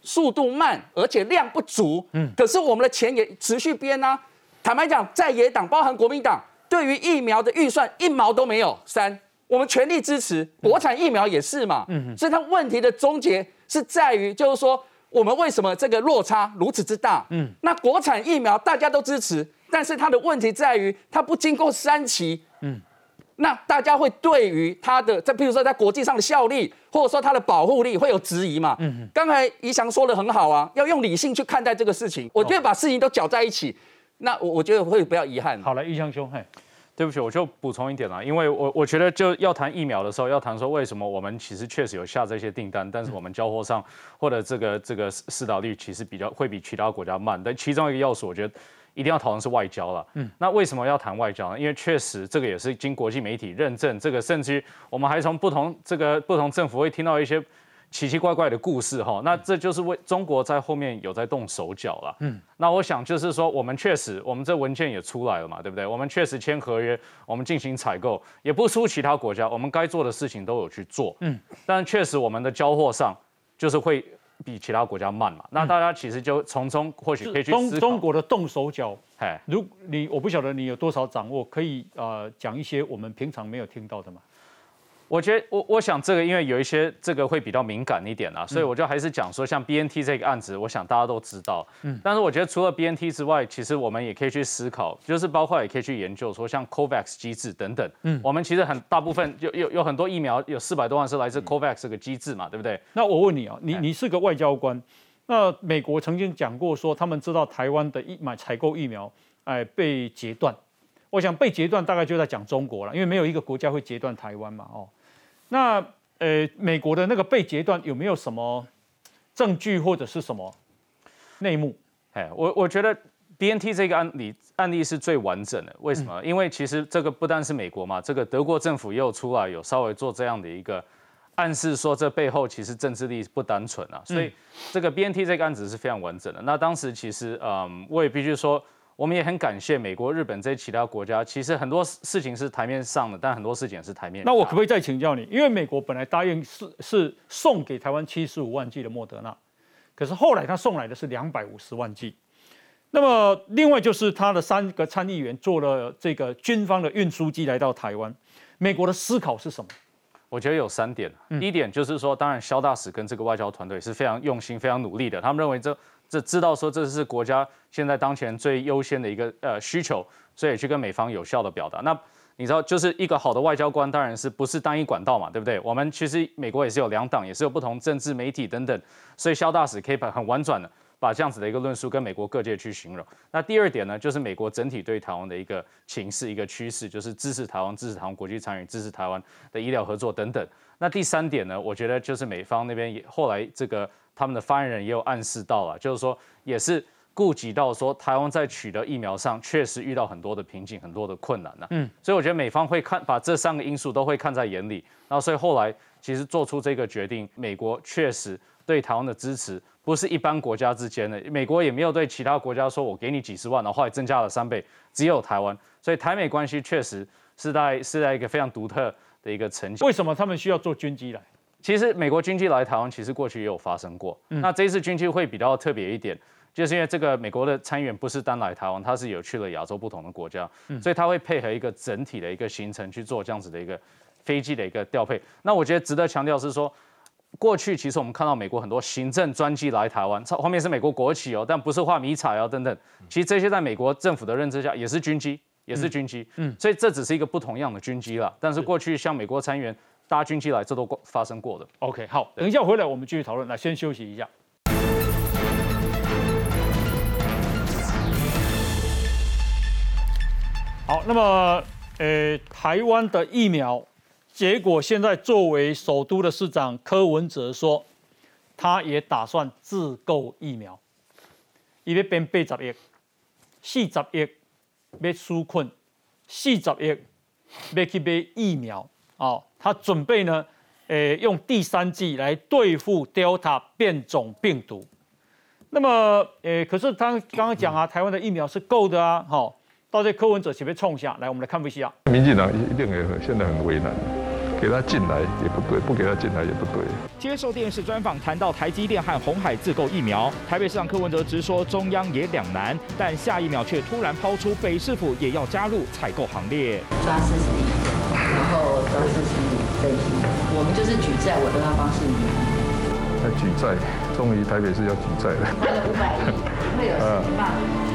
速度慢，而且量不足。嗯，可是我们的钱也持续编啊。坦白讲，在野党，包含国民党，对于疫苗的预算一毛都没有。三，我们全力支持国产疫苗也是嘛。嗯，所以它问题的终结是在于，就是说我们为什么这个落差如此之大？嗯，那国产疫苗大家都支持，但是它的问题在于它不经过三期。嗯。那大家会对于它的，在譬如说在国际上的效力，或者说它的保护力会有质疑嘛？嗯，刚才宜祥说的很好啊，要用理性去看待这个事情。我觉得把事情都搅在一起，那我我觉得会比较遗憾。好了，宜祥兄，嘿，对不起，我就补充一点啦，因为我我觉得就要谈疫苗的时候，要谈说为什么我们其实确实有下这些订单，但是我们交货上或者这个这个施导率其实比较会比其他国家慢。但其中一个要素，我觉得。一定要讨论是外交了，嗯，那为什么要谈外交呢？因为确实这个也是经国际媒体认证，这个甚至于我们还从不同这个不同政府会听到一些奇奇怪怪的故事哈，那这就是为中国在后面有在动手脚了，嗯，那我想就是说我们确实我们这文件也出来了嘛，对不对？我们确实签合约，我们进行采购，也不输其他国家，我们该做的事情都有去做，嗯，但确实我们的交货上就是会。比其他国家慢嘛？那大家其实就从中或许可以去中中国的动手脚，哎，如你我不晓得你有多少掌握，可以呃讲一些我们平常没有听到的吗？我觉得我我想这个，因为有一些这个会比较敏感一点啊，所以我就还是讲说，像 B N T 这个案子，我想大家都知道。嗯。但是我觉得除了 B N T 之外，其实我们也可以去思考，就是包括也可以去研究说，像 COVAX 机制等等。嗯。我们其实很大部分有有有很多疫苗，有四百多万是来自 COVAX 这个机制嘛，对不对？那我问你啊，你你是个外交官，那美国曾经讲过说，他们知道台湾的疫买采购疫苗，哎被截断。我想被截断大概就在讲中国了，因为没有一个国家会截断台湾嘛，哦。那呃，美国的那个被截断有没有什么证据或者是什么内幕？哎，我我觉得 B N T 这个案例案例是最完整的。为什么？因为其实这个不单是美国嘛，这个德国政府又出来有稍微做这样的一个暗示，说这背后其实政治力不单纯啊。所以这个 B N T 这个案子是非常完整的。那当时其实嗯，我也必须说。我们也很感谢美国、日本这些其他国家。其实很多事情是台面上的，但很多事情是台面。那我可不可以再请教你？因为美国本来答应是是送给台湾七十五万剂的莫德纳，可是后来他送来的是两百五十万剂。那么另外就是他的三个参议员做了这个军方的运输机来到台湾。美国的思考是什么？我觉得有三点。第一点就是说，当然肖大使跟这个外交团队是非常用心、非常努力的。他们认为这。这知道说这是国家现在当前最优先的一个呃需求，所以去跟美方有效的表达。那你知道，就是一个好的外交官，当然是不是单一管道嘛，对不对？我们其实美国也是有两党，也是有不同政治媒体等等，所以肖大使可以把很婉转的把这样子的一个论述跟美国各界去形容。那第二点呢，就是美国整体对台湾的一个情势、一个趋势，就是支持台湾、支持台湾国际参与、支持台湾的医疗合作等等。那第三点呢，我觉得就是美方那边也后来这个。他们的发言人也有暗示到了，就是说也是顾及到说台湾在取得疫苗上确实遇到很多的瓶颈、很多的困难呢。嗯，所以我觉得美方会看把这三个因素都会看在眼里，然后所以后来其实做出这个决定，美国确实对台湾的支持不是一般国家之间的，美国也没有对其他国家说我给你几十万，然后后来增加了三倍，只有台湾，所以台美关系确实是在是在一个非常独特的一个成绩。为什么他们需要做军机来？其实美国军机来台湾，其实过去也有发生过。那这一次军机会比较特别一点，就是因为这个美国的参议员不是单来台湾，他是有去了亚洲不同的国家，所以他会配合一个整体的一个行程去做这样子的一个飞机的一个调配。那我觉得值得强调是说，过去其实我们看到美国很多行政专机来台湾，后面是美国国旗哦，但不是画迷彩哦等等。其实这些在美国政府的认知下也是军机，也是军机。嗯，所以这只是一个不同样的军机了。但是过去像美国参议员。搭军机来，这都发生过的。OK，好，等一下回来我们继续讨论。那先休息一下。好，那么，呃，台湾的疫苗，结果现在作为首都的市长柯文哲说，他也打算自购疫苗，伊要变八十亿、四十亿要纾困，四十亿要去买疫苗。哦，他准备呢，诶，用第三季来对付 Delta 变种病毒。那么，诶，可是他刚刚讲啊，台湾的疫苗是够的啊，好，到这柯文哲前面冲下来？我们来看一下。民进党一定也现在很为难，给他进来也不对，不给他进来也不对。接受电视专访谈到台积电和红海自购疫苗，台北市长柯文哲直说中央也两难，但下一秒却突然抛出北市府也要加入采购行列。抓四十亿，然后抓四十亿飞机，我们就是举债，我都要帮市民。在举债，终于台北市要举债了。花了五百亿，会有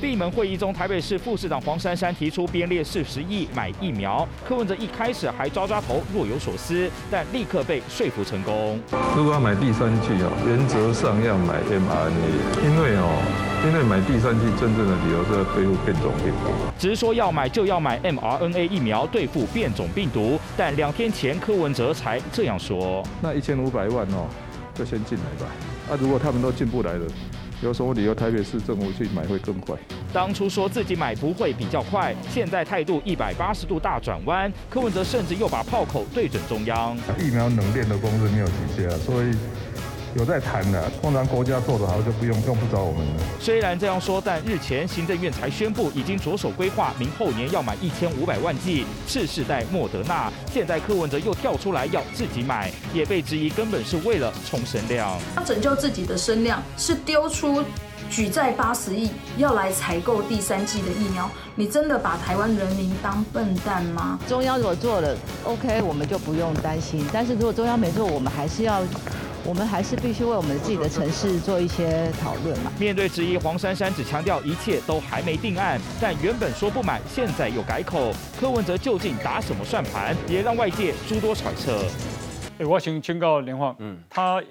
闭门会议中，台北市副市长黄珊珊提出编列四十亿买疫苗。柯文哲一开始还抓抓头，若有所思，但立刻被说服成功。如果要买第三剂啊，原则上要买 mRNA，因为哦，因为买第三剂真正的理由是要对付变种病毒。只是说要买就要买 mRNA 疫苗对付变种病毒，但两天前柯文哲才这样说。那一千五百万哦，就先进来吧。啊，如果他们都进不来了。有什么理由台北市政府去买会更快？当初说自己买不会比较快，现在态度一百八十度大转弯。柯文哲甚至又把炮口对准中央。疫苗冷链的公司没有极限啊，所以有在谈的。通常国家做得好就不用用不着我们了。虽然这样说，但日前行政院才宣布已经着手规划，明后年要买一千五百万剂次世代莫德纳。现在柯文哲又跳出来要自己买，也被质疑根本是为了冲声量。他拯救自己的声量，是丢出举债八十亿要来采购第三季的疫苗。你真的把台湾人民当笨蛋吗？中央如果做了，OK，我们就不用担心。但是如果中央没做，我们还是要。我们还是必须为我们自己的城市做一些讨论嘛。面对质疑，黄珊珊只强调一切都还没定案，但原本说不买，现在又改口。柯文哲究竟打什么算盘，也让外界诸多揣测。哎，我请请告连晃，嗯，他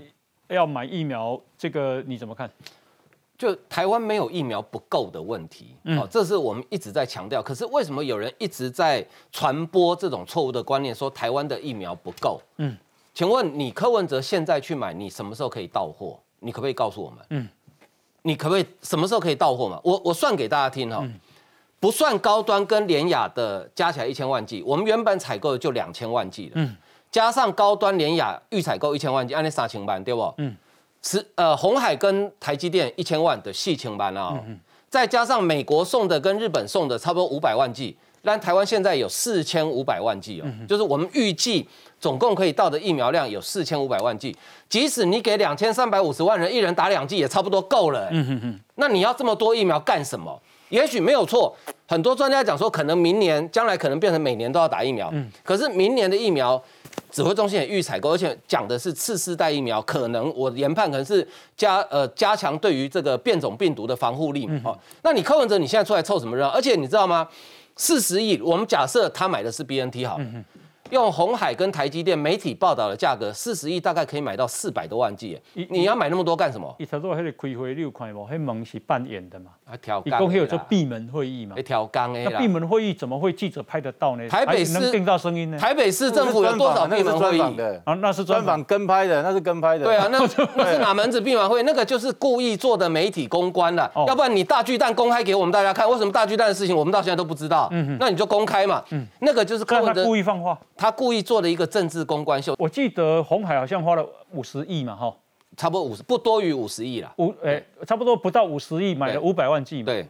要买疫苗，这个你怎么看？就台湾没有疫苗不够的问题，哦，这是我们一直在强调。可是为什么有人一直在传播这种错误的观念，说台湾的疫苗不够？嗯。请问你柯文哲现在去买，你什么时候可以到货？你可不可以告诉我们？嗯，你可不可以什么时候可以到货嘛？我我算给大家听哈，不算高端跟联雅的加起来一千万剂，我们原本采购的就两千万剂了，嗯，加上高端联雅预采购一千万剂，按那三千万对不？嗯，是呃红海跟台积电一千万的四千万啊，再加上美国送的跟日本送的差不多五百万剂。但台湾现在有四千五百万剂哦，就是我们预计总共可以到的疫苗量有四千五百万剂。即使你给两千三百五十万人一人打两剂，也差不多够了。嗯哼哼。那你要这么多疫苗干什么？也许没有错，很多专家讲说，可能明年将来可能变成每年都要打疫苗。嗯。可是明年的疫苗，指挥中心也预采购，而且讲的是次世代疫苗，可能我研判可能是加呃加强对于这个变种病毒的防护力。哦。那你柯文哲你现在出来凑什么热闹？而且你知道吗？四十亿，我们假设他买的是 BNT 好，用红海跟台积电媒体报道的价格，四十亿大概可以买到四百多万剂。你要买那么多干什么？一头多还得开会你有看无？那门是扮演的嘛？啊，调一共还有做闭门会议嘛？一条钢诶。那闭门会议怎么会记者拍得到呢？台北市能听到声音呢？台北市政府有多少闭门会议的？啊，那是专访跟拍的，那是跟拍的。对啊，那 那是哪门子闭门会？那个就是故意做的媒体公关了。要不然你大巨蛋公开给我们大家看，为什么大巨蛋的事情我们到现在都不知道？嗯那你就公开嘛。嗯。那个就是柯文哲故意放话，他故意做了一个政治公关秀。我记得红海好像花了五十亿嘛，哈，差不多五十，不多于五十亿啦。五，哎，差不多不到五十亿买了五百万剂嘛。对。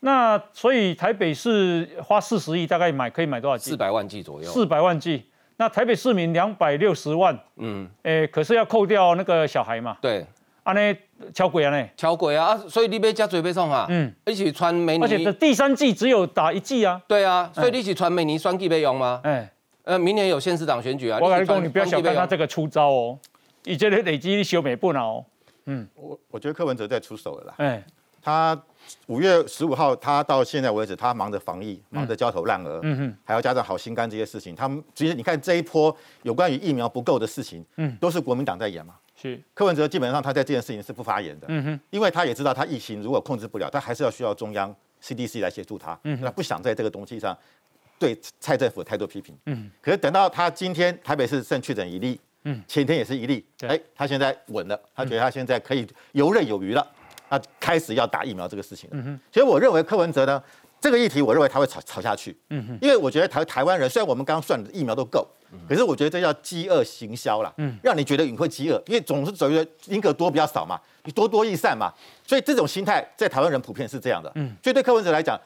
那所以台北市花四十亿，大概买可以买多少剂？四百万剂左右。四百万剂，那台北市民两百六十万，嗯，哎，可是要扣掉那个小孩嘛？对。安尼超贵啊呢？超贵啊！啊，所以你别加嘴别送啊。嗯。一起穿美尼。而且第三季只有打一季啊。对啊，所以你一起穿美尼双季备用吗？哎。呃，明年有县市长选举啊。我跟你讲，你不要小看他这个出招哦，以前的累积修美不恼。嗯。我我觉得柯文哲在出手了啦。哎。他。五月十五号，他到现在为止，他忙着防疫，忙着焦头烂额，嗯哼，还要加上好心肝这些事情。他们其实你看这一波有关于疫苗不够的事情，嗯，都是国民党在演嘛。是柯文哲基本上他在这件事情是不发言的，嗯哼，因为他也知道他疫情如果控制不了，他还是要需要中央 CDC 来协助他，嗯，他不想在这个东西上对蔡政府太多批评，嗯，可是等到他今天台北市正确诊一例，嗯，前天也是一例，哎，他现在稳了，他觉得他现在可以游刃有余了。他开始要打疫苗这个事情，嗯所以我认为柯文哲呢，这个议题我认为他会吵吵下去，嗯哼，因为我觉得台台湾人虽然我们刚刚算的疫苗都够，可是我觉得这叫饥饿行销啦，嗯，让你觉得你会饥饿，因为总是觉得宁可多比较少嘛，你多多益善嘛，所以这种心态在台湾人普遍是这样的，嗯，所以对柯文哲来讲，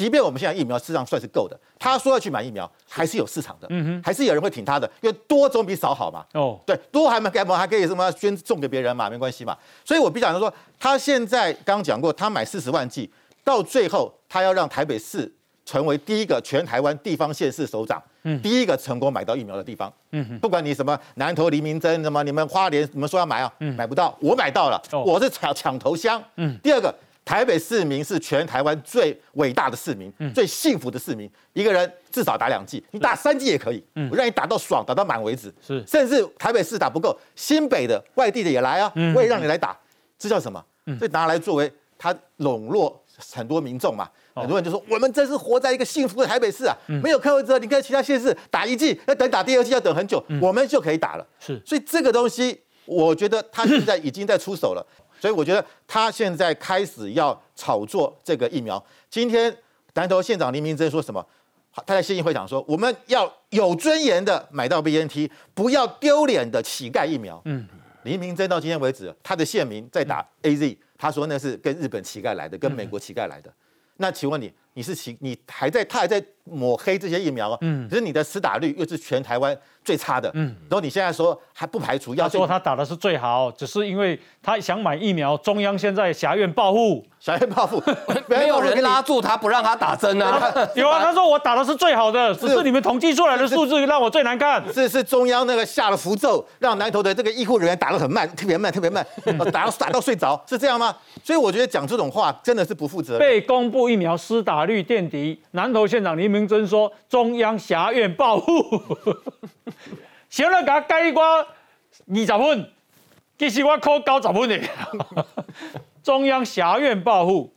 即便我们现在疫苗市场算是够的，他说要去买疫苗，还是有市场的，嗯哼，还是有人会挺他的，因为多总比少好嘛。哦，对，多还没该还可以什么捐送给别人嘛，没关系嘛。所以我比较说，他现在刚刚讲过，他买四十万剂，到最后他要让台北市成为第一个全台湾地方县市首长，嗯，第一个成功买到疫苗的地方，嗯哼，不管你什么南投黎明针什么，你们花莲你们说要买啊，嗯，买不到，我买到了，我是抢抢头香，嗯，第二个。台北市民是全台湾最伟大的市民，最幸福的市民。一个人至少打两剂，你打三剂也可以。我让你打到爽，打到满为止。是，甚至台北市打不够，新北的、外地的也来啊，我也让你来打。这叫什么？这拿来作为他笼络很多民众嘛。很多人就说，我们真是活在一个幸福的台北市啊，没有柯文哲，你看其他县市打一剂要等打第二剂要等很久，我们就可以打了。是，所以这个东西，我觉得他现在已经在出手了。所以我觉得他现在开始要炒作这个疫苗。今天南投县长林明珍说什么？他在县议会讲说，我们要有尊严的买到 BNT，不要丢脸的乞丐疫苗。嗯，林明珍到今天为止，他的县民在打 AZ，他说那是跟日本乞丐来的，跟美国乞丐来的。那请问你，你是乞，你还在他还在抹黑这些疫苗？嗯，可是你的施打率又是全台湾。最差的，嗯，然后你现在说还不排除要说他打的是最好，只是因为他想买疫苗，中央现在狭院报复，狭院报复，没有人拉住他不让他打针啊？有啊，他说我打的是最好的，只是你们统计出来的数字让我最难看。是是中央那个下了符咒，让南投的这个医护人员打得很慢，特别慢，特别慢，打到打到睡着，是这样吗？所以我觉得讲这种话真的是不负责。被公布疫苗施打律垫底，南投县长林明珍说中央辖院报复。行了，给他盖一瓜二十分，其实我考九十分的。中央辖院报复，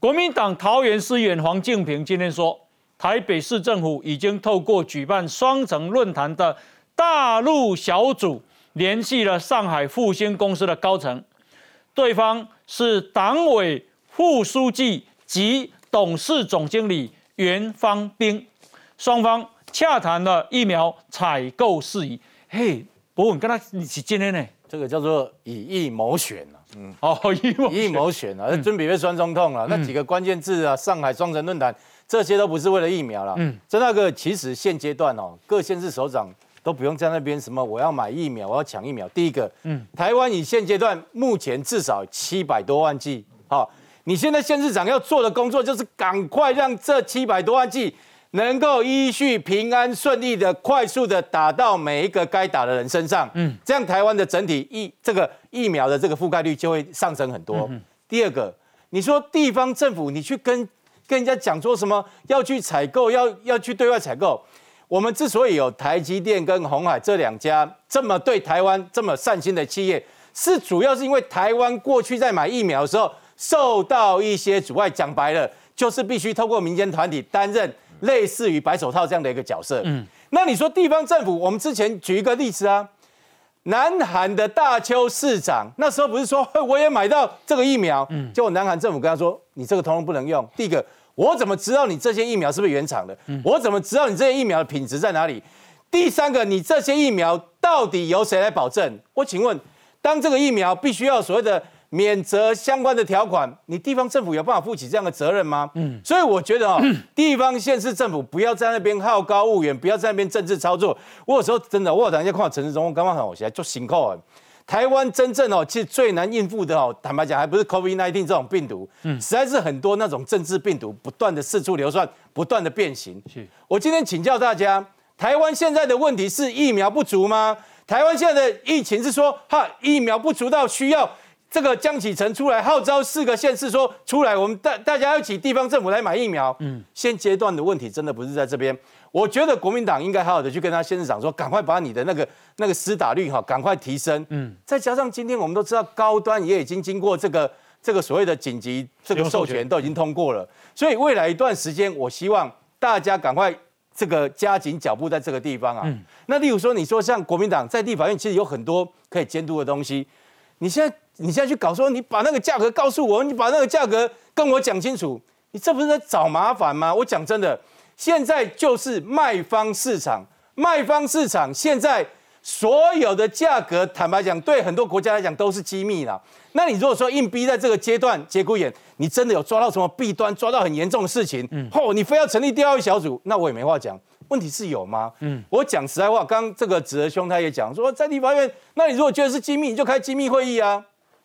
国民党桃园市议员黄敬平今天说，台北市政府已经透过举办双城论坛的大陆小组联系了上海复兴公司的高层，对方是党委副书记及董事总经理袁方斌，双方。洽谈了疫苗采购事宜。嘿，博文跟他一起今天呢，这个叫做以疫谋选啊。嗯，哦，以疫谋选啊，那准备被酸中痛了。那几个关键字啊，上海双城论坛，这些都不是为了疫苗了。嗯，这那个其实现阶段哦，各县市首长都不用在那边什么，我要买疫苗，我要抢疫苗。第一个，嗯，台湾以现阶段目前至少七百多万剂。好，你现在县市长要做的工作就是赶快让这七百多万剂。能够依序平安顺利的快速的打到每一个该打的人身上，嗯，这样台湾的整体疫这个疫苗的这个覆盖率就会上升很多。第二个，你说地方政府你去跟跟人家讲说什么要去采购，要要去对外采购，我们之所以有台积电跟红海这两家这么对台湾这么善心的企业，是主要是因为台湾过去在买疫苗的时候受到一些阻碍，讲白了就是必须透过民间团体担任。类似于白手套这样的一个角色，嗯，那你说地方政府，我们之前举一个例子啊，南韩的大邱市长那时候不是说我也买到这个疫苗，嗯，结果南韩政府跟他说，你这个通通不能用。第一个，我怎么知道你这些疫苗是不是原厂的？我怎么知道你这些疫苗的品质在哪里？第三个，你这些疫苗到底由谁来保证？我请问，当这个疫苗必须要所谓的。免责相关的条款，你地方政府有办法负起这样的责任吗？嗯，所以我觉得哦，地方县市政府不要在那边好高骛远，不要在那边政治操作。我有时候真的，我等一下看陈世忠，我刚刚好，我现在做辛苦啊。台湾真正哦，其实最难应付的哦，坦白讲，还不是 COVID-19 这种病毒，嗯，实在是很多那种政治病毒不断的四处流窜，不断的变形。是，我今天请教大家，台湾现在的问题是疫苗不足吗？台湾现在的疫情是说，哈，疫苗不足到需要。这个江启臣出来号召四个县市说出来，我们大大家要请地方政府来买疫苗。嗯，现阶段的问题真的不是在这边。我觉得国民党应该好好的去跟他县市长说，赶快把你的那个那个施打率哈，赶快提升。嗯，再加上今天我们都知道高端也已经经过这个这个所谓的紧急这个授权都已经通过了，所以未来一段时间，我希望大家赶快这个加紧脚步在这个地方啊。那例如说，你说像国民党在立法院其实有很多可以监督的东西，你现在。你现在去搞说，你把那个价格告诉我，你把那个价格跟我讲清楚，你这不是在找麻烦吗？我讲真的，现在就是卖方市场，卖方市场现在所有的价格，坦白讲，对很多国家来讲都是机密啦。那你如果说硬逼在这个阶段节骨眼，你真的有抓到什么弊端，抓到很严重的事情，哦，你非要成立第二位小组，那我也没话讲。问题是有吗？嗯，我讲实在话，刚这个子儿兄他也讲说，在立法院，那你如果觉得是机密，你就开机密会议啊。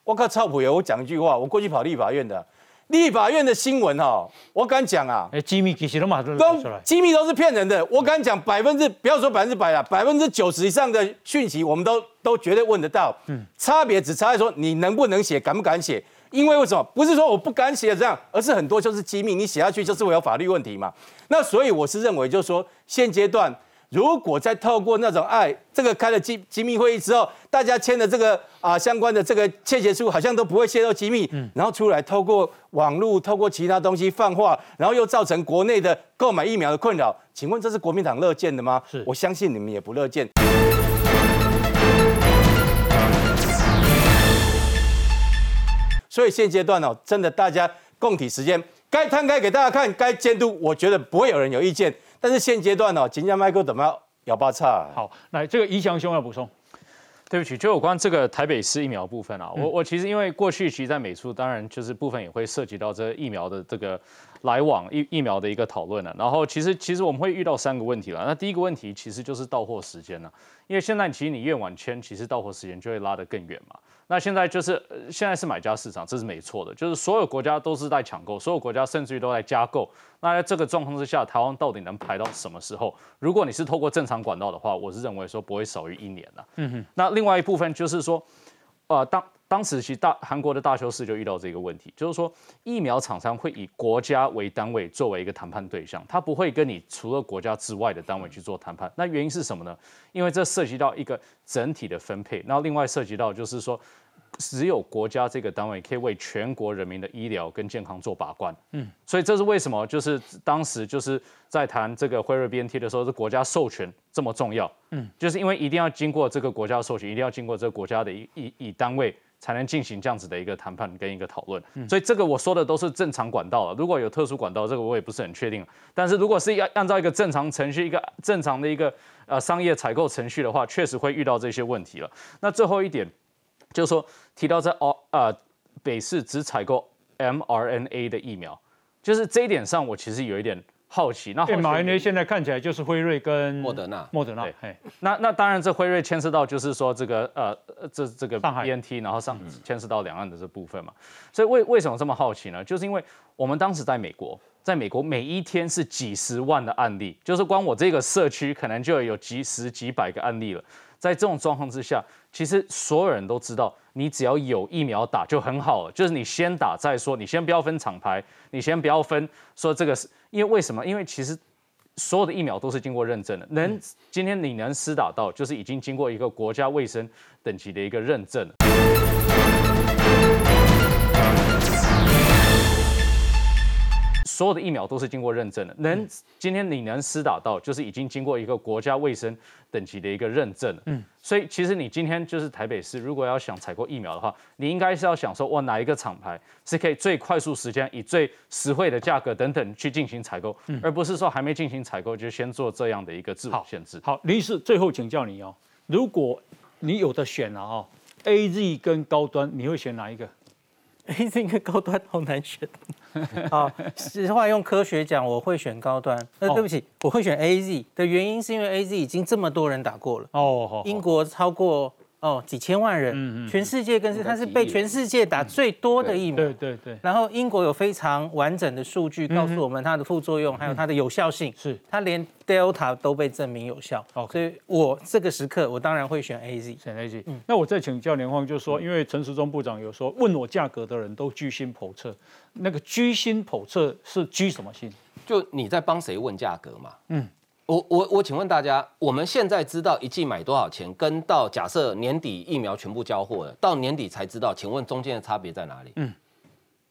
我靠，操普油！我讲一句话，我过去跑立法院的。立法院的新闻哈，我敢讲啊，哎，机密其实都马上都机密都是骗人的。我敢讲百分之不要说百分之百了，百分之九十以上的讯息，我们都都绝对问得到。嗯，差别只差在说你能不能写，敢不敢写。因为为什么？不是说我不敢写这样，而是很多就是机密，你写下去就是会有法律问题嘛。那所以我是认为，就是说现阶段。如果再透过那种爱，这个开了机机密会议之后，大家签的这个啊相关的这个窃结书，好像都不会泄露机密，嗯，然后出来透过网络、透过其他东西泛化，然后又造成国内的购买疫苗的困扰，请问这是国民党乐见的吗？是，我相信你们也不乐见。所以现阶段哦，真的大家共体时间，该摊开给大家看，该监督，我觉得不会有人有意见。但是现阶段呢，金价麦克怎么样？咬八叉。好，来这个宜祥兄要补充。对不起，就有关这个台北市疫苗部分啊，我我其实因为过去其实在美术，当然就是部分也会涉及到这疫苗的这个来往疫疫苗的一个讨论了。然后其实其实我们会遇到三个问题了。那第一个问题其实就是到货时间了，因为现在其实你越晚签，其实到货时间就会拉得更远嘛。那现在就是现在是买家市场，这是没错的，就是所有国家都是在抢购，所有国家甚至于都在加购。那在这个状况之下，台湾到底能排到什么时候？如果你是透过正常管道的话，我是认为说不会少于一年了。嗯哼。那另外一部分就是说，呃，当当时其实大韩国的大修士就遇到这个问题，就是说疫苗厂商会以国家为单位作为一个谈判对象，他不会跟你除了国家之外的单位去做谈判。那原因是什么呢？因为这涉及到一个整体的分配，那另外涉及到就是说。只有国家这个单位可以为全国人民的医疗跟健康做把关，嗯，所以这是为什么？就是当时就是在谈这个辉瑞 BNT 的时候，是国家授权这么重要，嗯，就是因为一定要经过这个国家授权，一定要经过这个国家的以以以单位才能进行这样子的一个谈判跟一个讨论，所以这个我说的都是正常管道了。如果有特殊管道，这个我也不是很确定。但是如果是要按照一个正常程序，一个正常的一个呃商业采购程序的话，确实会遇到这些问题了。那最后一点。就是说，提到在哦呃北市只采购 mRNA 的疫苗，就是这一点上，我其实有一点好奇。那 mRNA 现在看起来就是辉瑞跟莫德纳，莫德纳。对，那那当然，这辉瑞牵涉到就是说这个呃这这个 BNT，然后上牵涉到两岸的这部分嘛。所以为为什么这么好奇呢？就是因为我们当时在美国，在美国每一天是几十万的案例，就是光我这个社区可能就有几十几百个案例了。在这种状况之下，其实所有人都知道，你只要有疫苗打就很好了。就是你先打再说，你先不要分厂牌，你先不要分说这个是因为为什么？因为其实所有的疫苗都是经过认证的，能今天你能施打到，就是已经经过一个国家卫生等级的一个认证。所有的疫苗都是经过认证的，能今天你能施打到，就是已经经过一个国家卫生等级的一个认证了。嗯，所以其实你今天就是台北市，如果要想采购疫苗的话，你应该是要想说，哇，哪一个厂牌是可以最快速时间以最实惠的价格等等去进行采购，而不是说还没进行采购就先做这样的一个自我限制。好，林医师，最后请教你哦，如果你有的选了哈，A Z 跟高端，你会选哪一个？A Z 跟高端好难选。好，实话用科学讲，我会选高端。那对不起，我会选 A Z 的原因是因为 A Z 已经这么多人打过了。哦，英国超过。哦，几千万人，全世界更是，它是被全世界打最多的疫苗。对对对。然后英国有非常完整的数据告诉我们它的副作用，还有它的有效性。是。它连 Delta 都被证明有效。哦。所以我这个时刻，我当然会选 A Z。选 A Z。嗯。那我再请教连荒，就是说，因为陈时中部长有说，问我价格的人都居心叵测。那个居心叵测是居什么心？就你在帮谁问价格嘛？嗯。我我我请问大家，我们现在知道一季买多少钱，跟到假设年底疫苗全部交货了，到年底才知道，请问中间的差别在哪里？嗯，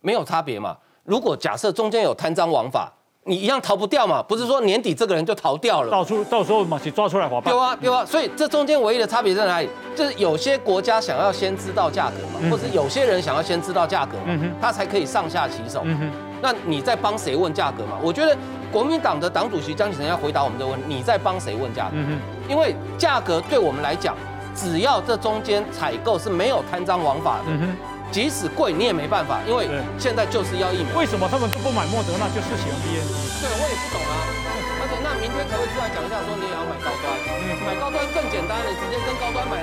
没有差别嘛。如果假设中间有贪赃枉法，你一样逃不掉嘛。不是说年底这个人就逃掉了，到处到时候马上抓出来划对啊对啊。所以这中间唯一的差别在哪里？就是有些国家想要先知道价格嘛，或者有些人想要先知道价格嘛，他才可以上下其手。那你在帮谁问价格嘛？我觉得国民党的党主席江启臣要回答我们的问题，你在帮谁问价格？因为价格对我们来讲，只要这中间采购是没有贪赃枉法的，嗯即使贵你也没办法，因为现在就是要疫苗。为什么他们不买莫德纳，就是选 B N T？对，我也不懂啊。而且那明天可不可以出来讲一下，说你也要买高端？嗯买高端更简单，你直接跟高端买